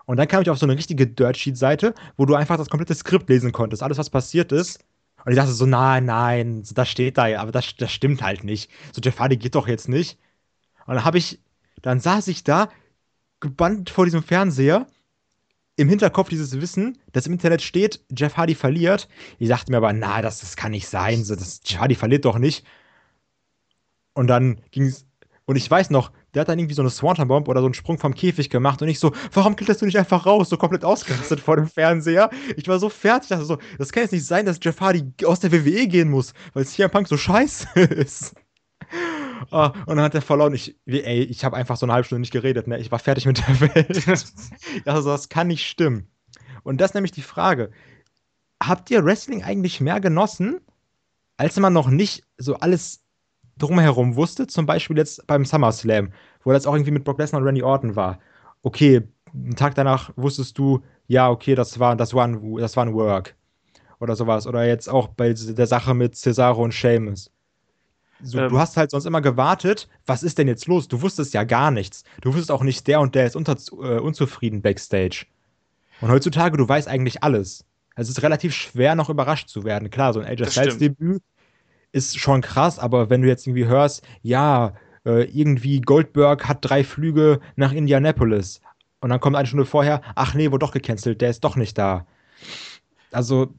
Und dann kam ich auf so eine richtige Dirtsheet-Seite, wo du einfach das komplette Skript lesen konntest, alles, was passiert ist. Und ich dachte so, nein, nein, das steht da, aber das, das stimmt halt nicht. So, Jeff Hardy geht doch jetzt nicht. Und dann habe ich dann saß ich da, gebannt vor diesem Fernseher, im Hinterkopf dieses Wissen, dass im Internet steht, Jeff Hardy verliert. Ich dachte mir aber, na, das, das kann nicht sein. So, das, Jeff Hardy verliert doch nicht. Und dann ging es. Und ich weiß noch, der hat dann irgendwie so eine Swanton Bomb oder so einen Sprung vom Käfig gemacht und ich so, warum kletterst du nicht einfach raus? So komplett ausgerastet vor dem Fernseher. Ich war so fertig, dachte so, das kann jetzt nicht sein, dass Jeff Hardy aus der WWE gehen muss, weil CM Punk so scheiße ist. Oh, und dann hat er verloren. Ich, ey, ich habe einfach so eine halbe Stunde nicht geredet. Ne? Ich war fertig mit der Welt. also, das kann nicht stimmen. Und das ist nämlich die Frage. Habt ihr Wrestling eigentlich mehr genossen, als man noch nicht so alles drumherum wusste? Zum Beispiel jetzt beim SummerSlam, wo das auch irgendwie mit Brock Lesnar und Randy Orton war. Okay, einen Tag danach wusstest du, ja, okay, das war, das war, ein, das war ein Work. Oder sowas. Oder jetzt auch bei der Sache mit Cesaro und Sheamus so, ähm, du hast halt sonst immer gewartet, was ist denn jetzt los? Du wusstest ja gar nichts. Du wusstest auch nicht, der und der ist unter, äh, unzufrieden backstage. Und heutzutage, du weißt eigentlich alles. Also es ist relativ schwer, noch überrascht zu werden. Klar, so ein AJ Styles Debüt ist schon krass, aber wenn du jetzt irgendwie hörst, ja, äh, irgendwie Goldberg hat drei Flüge nach Indianapolis und dann kommt eine Stunde vorher, ach nee, wurde doch gecancelt, der ist doch nicht da. Also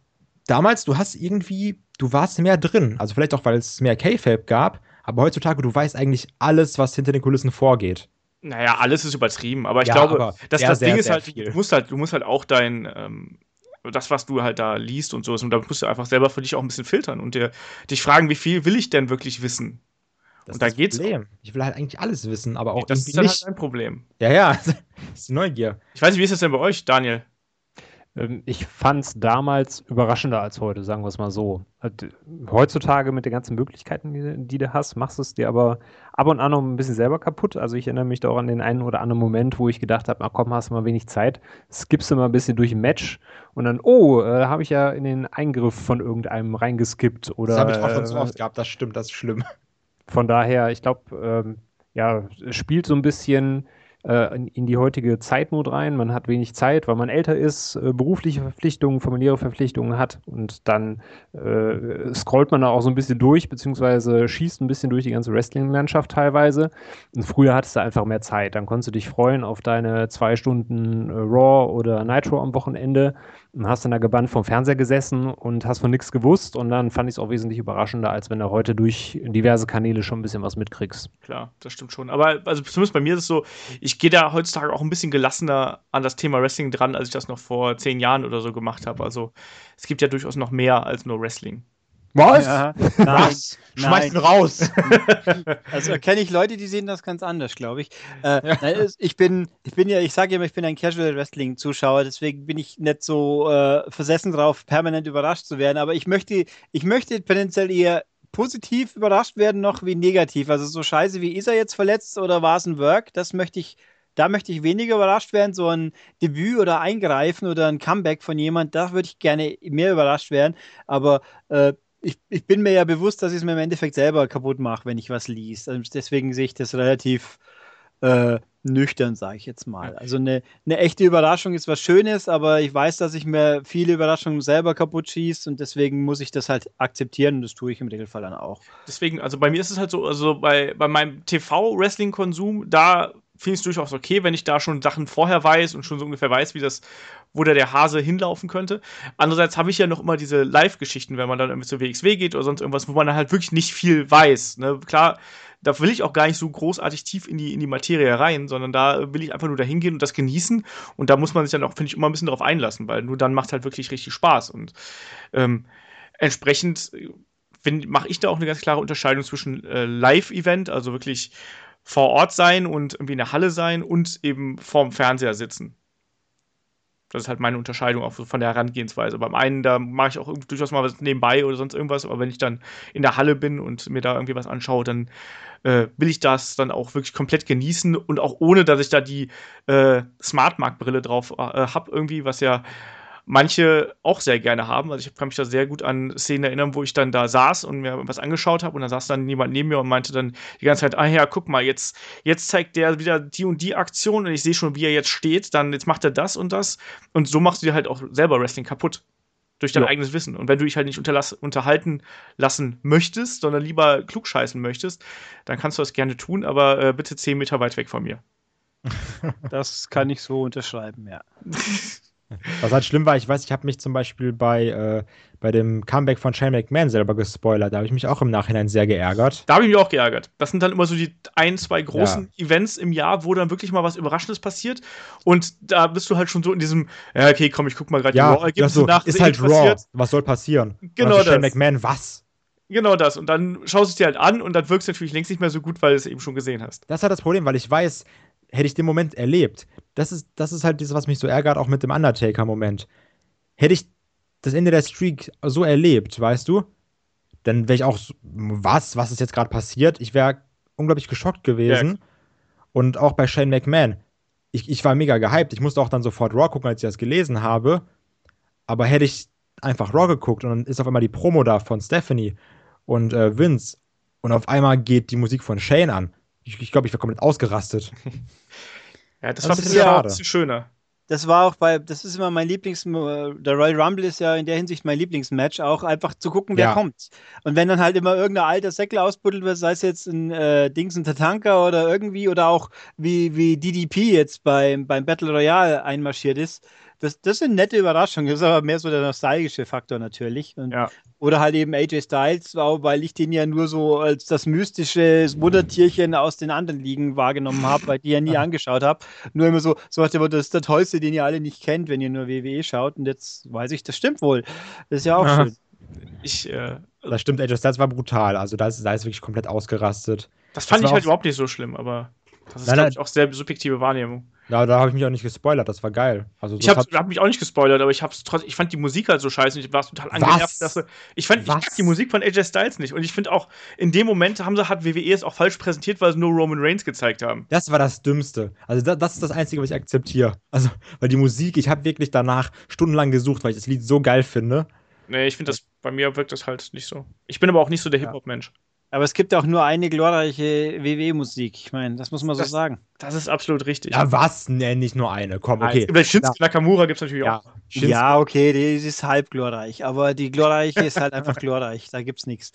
damals, du hast irgendwie du warst mehr drin. Also vielleicht auch, weil es mehr K-Fape gab, aber heutzutage, du weißt eigentlich alles, was hinter den Kulissen vorgeht. Naja, alles ist übertrieben, aber ich ja, glaube, aber dass das sehr, Ding ist halt, du musst halt, du musst halt auch dein, ähm, das, was du halt da liest und so, und da musst du einfach selber für dich auch ein bisschen filtern und dir, dich fragen, wie viel will ich denn wirklich wissen? Das und da geht's. Problem. Ich will halt eigentlich alles wissen, aber auch das ist dann halt ein Problem. Ja, ja, das ist die Neugier. Ich weiß nicht, wie ist das denn bei euch, Daniel? Ähm, ich fand es damals überraschender als heute, sagen wir es mal so. Heutzutage mit den ganzen Möglichkeiten, die, die, du hast, machst du es dir aber ab und an noch ein bisschen selber kaputt. Also ich erinnere mich da auch an den einen oder anderen Moment, wo ich gedacht habe, komm, hast du mal wenig Zeit, skippst du mal ein bisschen durch ein Match und dann, oh, äh, habe ich ja in den Eingriff von irgendeinem reingeskippt. Oder, das habe ich auch schon so oft gehabt, das stimmt, das ist schlimm. Von daher, ich glaube, ähm, ja, spielt so ein bisschen äh, in, in, die heutige Zeitnot rein. Man hat wenig Zeit, weil man älter ist, äh, berufliche Verpflichtungen, familiäre Verpflichtungen hat und dann äh, scrollt man da auch so ein bisschen durch, beziehungsweise schießt ein bisschen durch die ganze Wrestling-Landschaft teilweise. Und früher hattest du einfach mehr Zeit. Dann konntest du dich freuen auf deine zwei Stunden äh, Raw oder Nitro am Wochenende und hast dann da gebannt vom Fernseher gesessen und hast von nichts gewusst und dann fand ich es auch wesentlich überraschender, als wenn du heute durch diverse Kanäle schon ein bisschen was mitkriegst. Klar, das stimmt schon. Aber also zumindest bei mir ist es so, ich gehe da heutzutage auch ein bisschen gelassener an das Thema Wrestling dran, als ich das noch vor zehn Jahren oder so gemacht habe. Also es gibt ja durchaus noch mehr als nur Wrestling. Was? Ja, nein, Was? Schmeiß ihn raus. Also kenne ich Leute, die sehen das ganz anders, glaube ich. Äh, ja. Ich bin, ich bin ja, ich sage immer, ich bin ein Casual Wrestling Zuschauer, deswegen bin ich nicht so äh, versessen drauf, permanent überrascht zu werden. Aber ich möchte, ich möchte tendenziell eher positiv überrascht werden, noch wie negativ. Also so scheiße wie ist er jetzt verletzt oder war es ein Work? Das möchte ich da möchte ich weniger überrascht werden. So ein Debüt oder Eingreifen oder ein Comeback von jemand, da würde ich gerne mehr überrascht werden. Aber äh, ich, ich bin mir ja bewusst, dass ich es mir im Endeffekt selber kaputt mache, wenn ich was liest. Also deswegen sehe ich das relativ äh, nüchtern, sage ich jetzt mal. Also eine, eine echte Überraschung ist was Schönes, aber ich weiß, dass ich mir viele Überraschungen selber kaputt schieße und deswegen muss ich das halt akzeptieren und das tue ich im Regelfall dann auch. Deswegen, also bei mir ist es halt so, also bei, bei meinem TV-Wrestling-Konsum, da finde ich es durchaus okay, wenn ich da schon Sachen vorher weiß und schon so ungefähr weiß, wie das, wo da der Hase hinlaufen könnte. Andererseits habe ich ja noch immer diese Live-Geschichten, wenn man dann irgendwie zur WXW geht oder sonst irgendwas, wo man dann halt wirklich nicht viel weiß. Ne? Klar, da will ich auch gar nicht so großartig tief in die, in die Materie rein, sondern da will ich einfach nur dahin gehen und das genießen. Und da muss man sich dann auch, finde ich, immer ein bisschen drauf einlassen, weil nur dann macht halt wirklich richtig Spaß. Und ähm, entsprechend mache ich da auch eine ganz klare Unterscheidung zwischen äh, Live-Event, also wirklich vor Ort sein und irgendwie in der Halle sein und eben vorm Fernseher sitzen. Das ist halt meine Unterscheidung auch von der Herangehensweise. Beim einen, da mache ich auch durchaus mal was nebenbei oder sonst irgendwas, aber wenn ich dann in der Halle bin und mir da irgendwie was anschaue, dann äh, will ich das dann auch wirklich komplett genießen und auch ohne, dass ich da die äh, Smartmark-Brille drauf äh, habe, irgendwie, was ja manche auch sehr gerne haben. Also ich kann mich da sehr gut an Szenen erinnern, wo ich dann da saß und mir was angeschaut habe und dann saß dann jemand neben mir und meinte dann die ganze Zeit, ah ja, guck mal, jetzt, jetzt zeigt der wieder die und die Aktion und ich sehe schon, wie er jetzt steht, dann jetzt macht er das und das und so machst du dir halt auch selber Wrestling kaputt. Durch dein ja. eigenes Wissen. Und wenn du dich halt nicht unterhalten lassen möchtest, sondern lieber klugscheißen möchtest, dann kannst du das gerne tun, aber äh, bitte zehn Meter weit weg von mir. Das kann ich so unterschreiben, ja. Was halt schlimm war, ich weiß, ich habe mich zum Beispiel bei, äh, bei dem Comeback von Shane McMahon selber gespoilert. Da habe ich mich auch im Nachhinein sehr geärgert. Da habe ich mich auch geärgert. Das sind dann immer so die ein, zwei großen ja. Events im Jahr, wo dann wirklich mal was Überraschendes passiert. Und da bist du halt schon so in diesem, ja, okay, komm, ich guck mal gerade ja, die Raw-Ergebnisse so, nach. Ist halt Raw. Was soll passieren? Genau das. Shane McMahon, was? Genau das. Und dann schaust du es dir halt an und dann wirkst du natürlich längst nicht mehr so gut, weil du es eben schon gesehen hast. Das ist halt das Problem, weil ich weiß, hätte ich den Moment erlebt. Das ist, das ist halt das, was mich so ärgert, auch mit dem Undertaker-Moment. Hätte ich das Ende der Streak so erlebt, weißt du, dann wäre ich auch, so, was, was ist jetzt gerade passiert? Ich wäre unglaublich geschockt gewesen. Ja. Und auch bei Shane McMahon. Ich, ich war mega gehypt. Ich musste auch dann sofort Raw gucken, als ich das gelesen habe. Aber hätte ich einfach Raw geguckt und dann ist auf einmal die Promo da von Stephanie und äh, Vince und auf einmal geht die Musik von Shane an ich, ich glaube, ich wäre komplett ausgerastet. ja, das, das war ein bisschen, ja, ein bisschen schöner. Das war auch bei, das ist immer mein Lieblings, der Royal Rumble ist ja in der Hinsicht mein Lieblingsmatch, auch einfach zu gucken, wer ja. kommt. Und wenn dann halt immer irgendein alter Säckel ausbuddelt wird, sei es jetzt ein äh, Dings, ein Tatanka oder irgendwie, oder auch wie, wie DDP jetzt beim, beim Battle Royale einmarschiert ist, das, das sind nette Überraschungen. Das ist aber mehr so der nostalgische Faktor natürlich. Und, ja. Oder halt eben AJ Styles, weil ich den ja nur so als das mystische Muttertierchen aus den anderen Ligen wahrgenommen habe, weil die ja nie angeschaut habe. Nur immer so, so hat das ist der Tollste, den ihr alle nicht kennt, wenn ihr nur WWE schaut. Und jetzt weiß ich, das stimmt wohl. Das ist ja auch ja. schön. Ich, äh, das stimmt, AJ Styles war brutal. Also da ist, da ist wirklich komplett ausgerastet. Das fand das ich halt überhaupt nicht so schlimm, aber das ist, glaube ich, auch sehr subjektive Wahrnehmung. Ja, da habe ich mich auch nicht gespoilert, das war geil. Also, ich habe hab mich auch nicht gespoilert, aber ich, hab's trotzdem, ich fand die Musik halt so scheiße und ich war total angenervt. Dass, ich fand ich die Musik von AJ Styles nicht und ich finde auch, in dem Moment haben sie, hat WWE es auch falsch präsentiert, weil sie nur Roman Reigns gezeigt haben. Das war das Dümmste. Also das, das ist das Einzige, was ich akzeptiere. Also, weil die Musik, ich habe wirklich danach stundenlang gesucht, weil ich das Lied so geil finde. Nee, ich finde das, bei mir wirkt das halt nicht so. Ich bin aber auch nicht so der Hip-Hop-Mensch. Aber es gibt auch nur eine glorreiche WWE-Musik. Ich meine, das muss man so das, sagen. Das ist absolut richtig. Ja, was? Nee, nicht nur eine. Komm, okay. Über Shinsuke ja. Nakamura gibt es natürlich ja. auch. Shinsuke. Ja, okay, die ist halb glorreich. Aber die glorreiche ist halt einfach glorreich. Da gibt's nichts.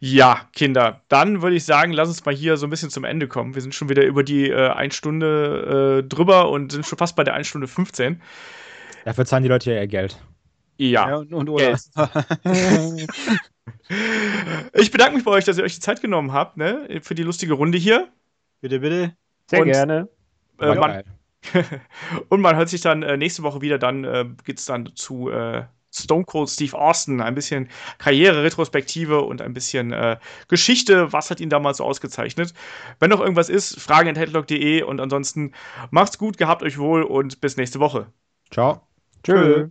Ja, Kinder, dann würde ich sagen, lass uns mal hier so ein bisschen zum Ende kommen. Wir sind schon wieder über die äh, 1 Stunde äh, drüber und sind schon fast bei der 1 Stunde 15. Dafür zahlen die Leute ja ihr Geld. Ja. ja und, und Geld. Ich bedanke mich bei euch, dass ihr euch die Zeit genommen habt, ne, für die lustige Runde hier. Bitte, bitte. Sehr und, gerne. Äh, man, und man hört sich dann äh, nächste Woche wieder, dann äh, geht es dann zu äh, Stone Cold Steve Austin, ein bisschen Karriere-Retrospektive und ein bisschen äh, Geschichte, was hat ihn damals so ausgezeichnet. Wenn noch irgendwas ist, fragen und ansonsten macht's gut, gehabt euch wohl und bis nächste Woche. Ciao. Tschö.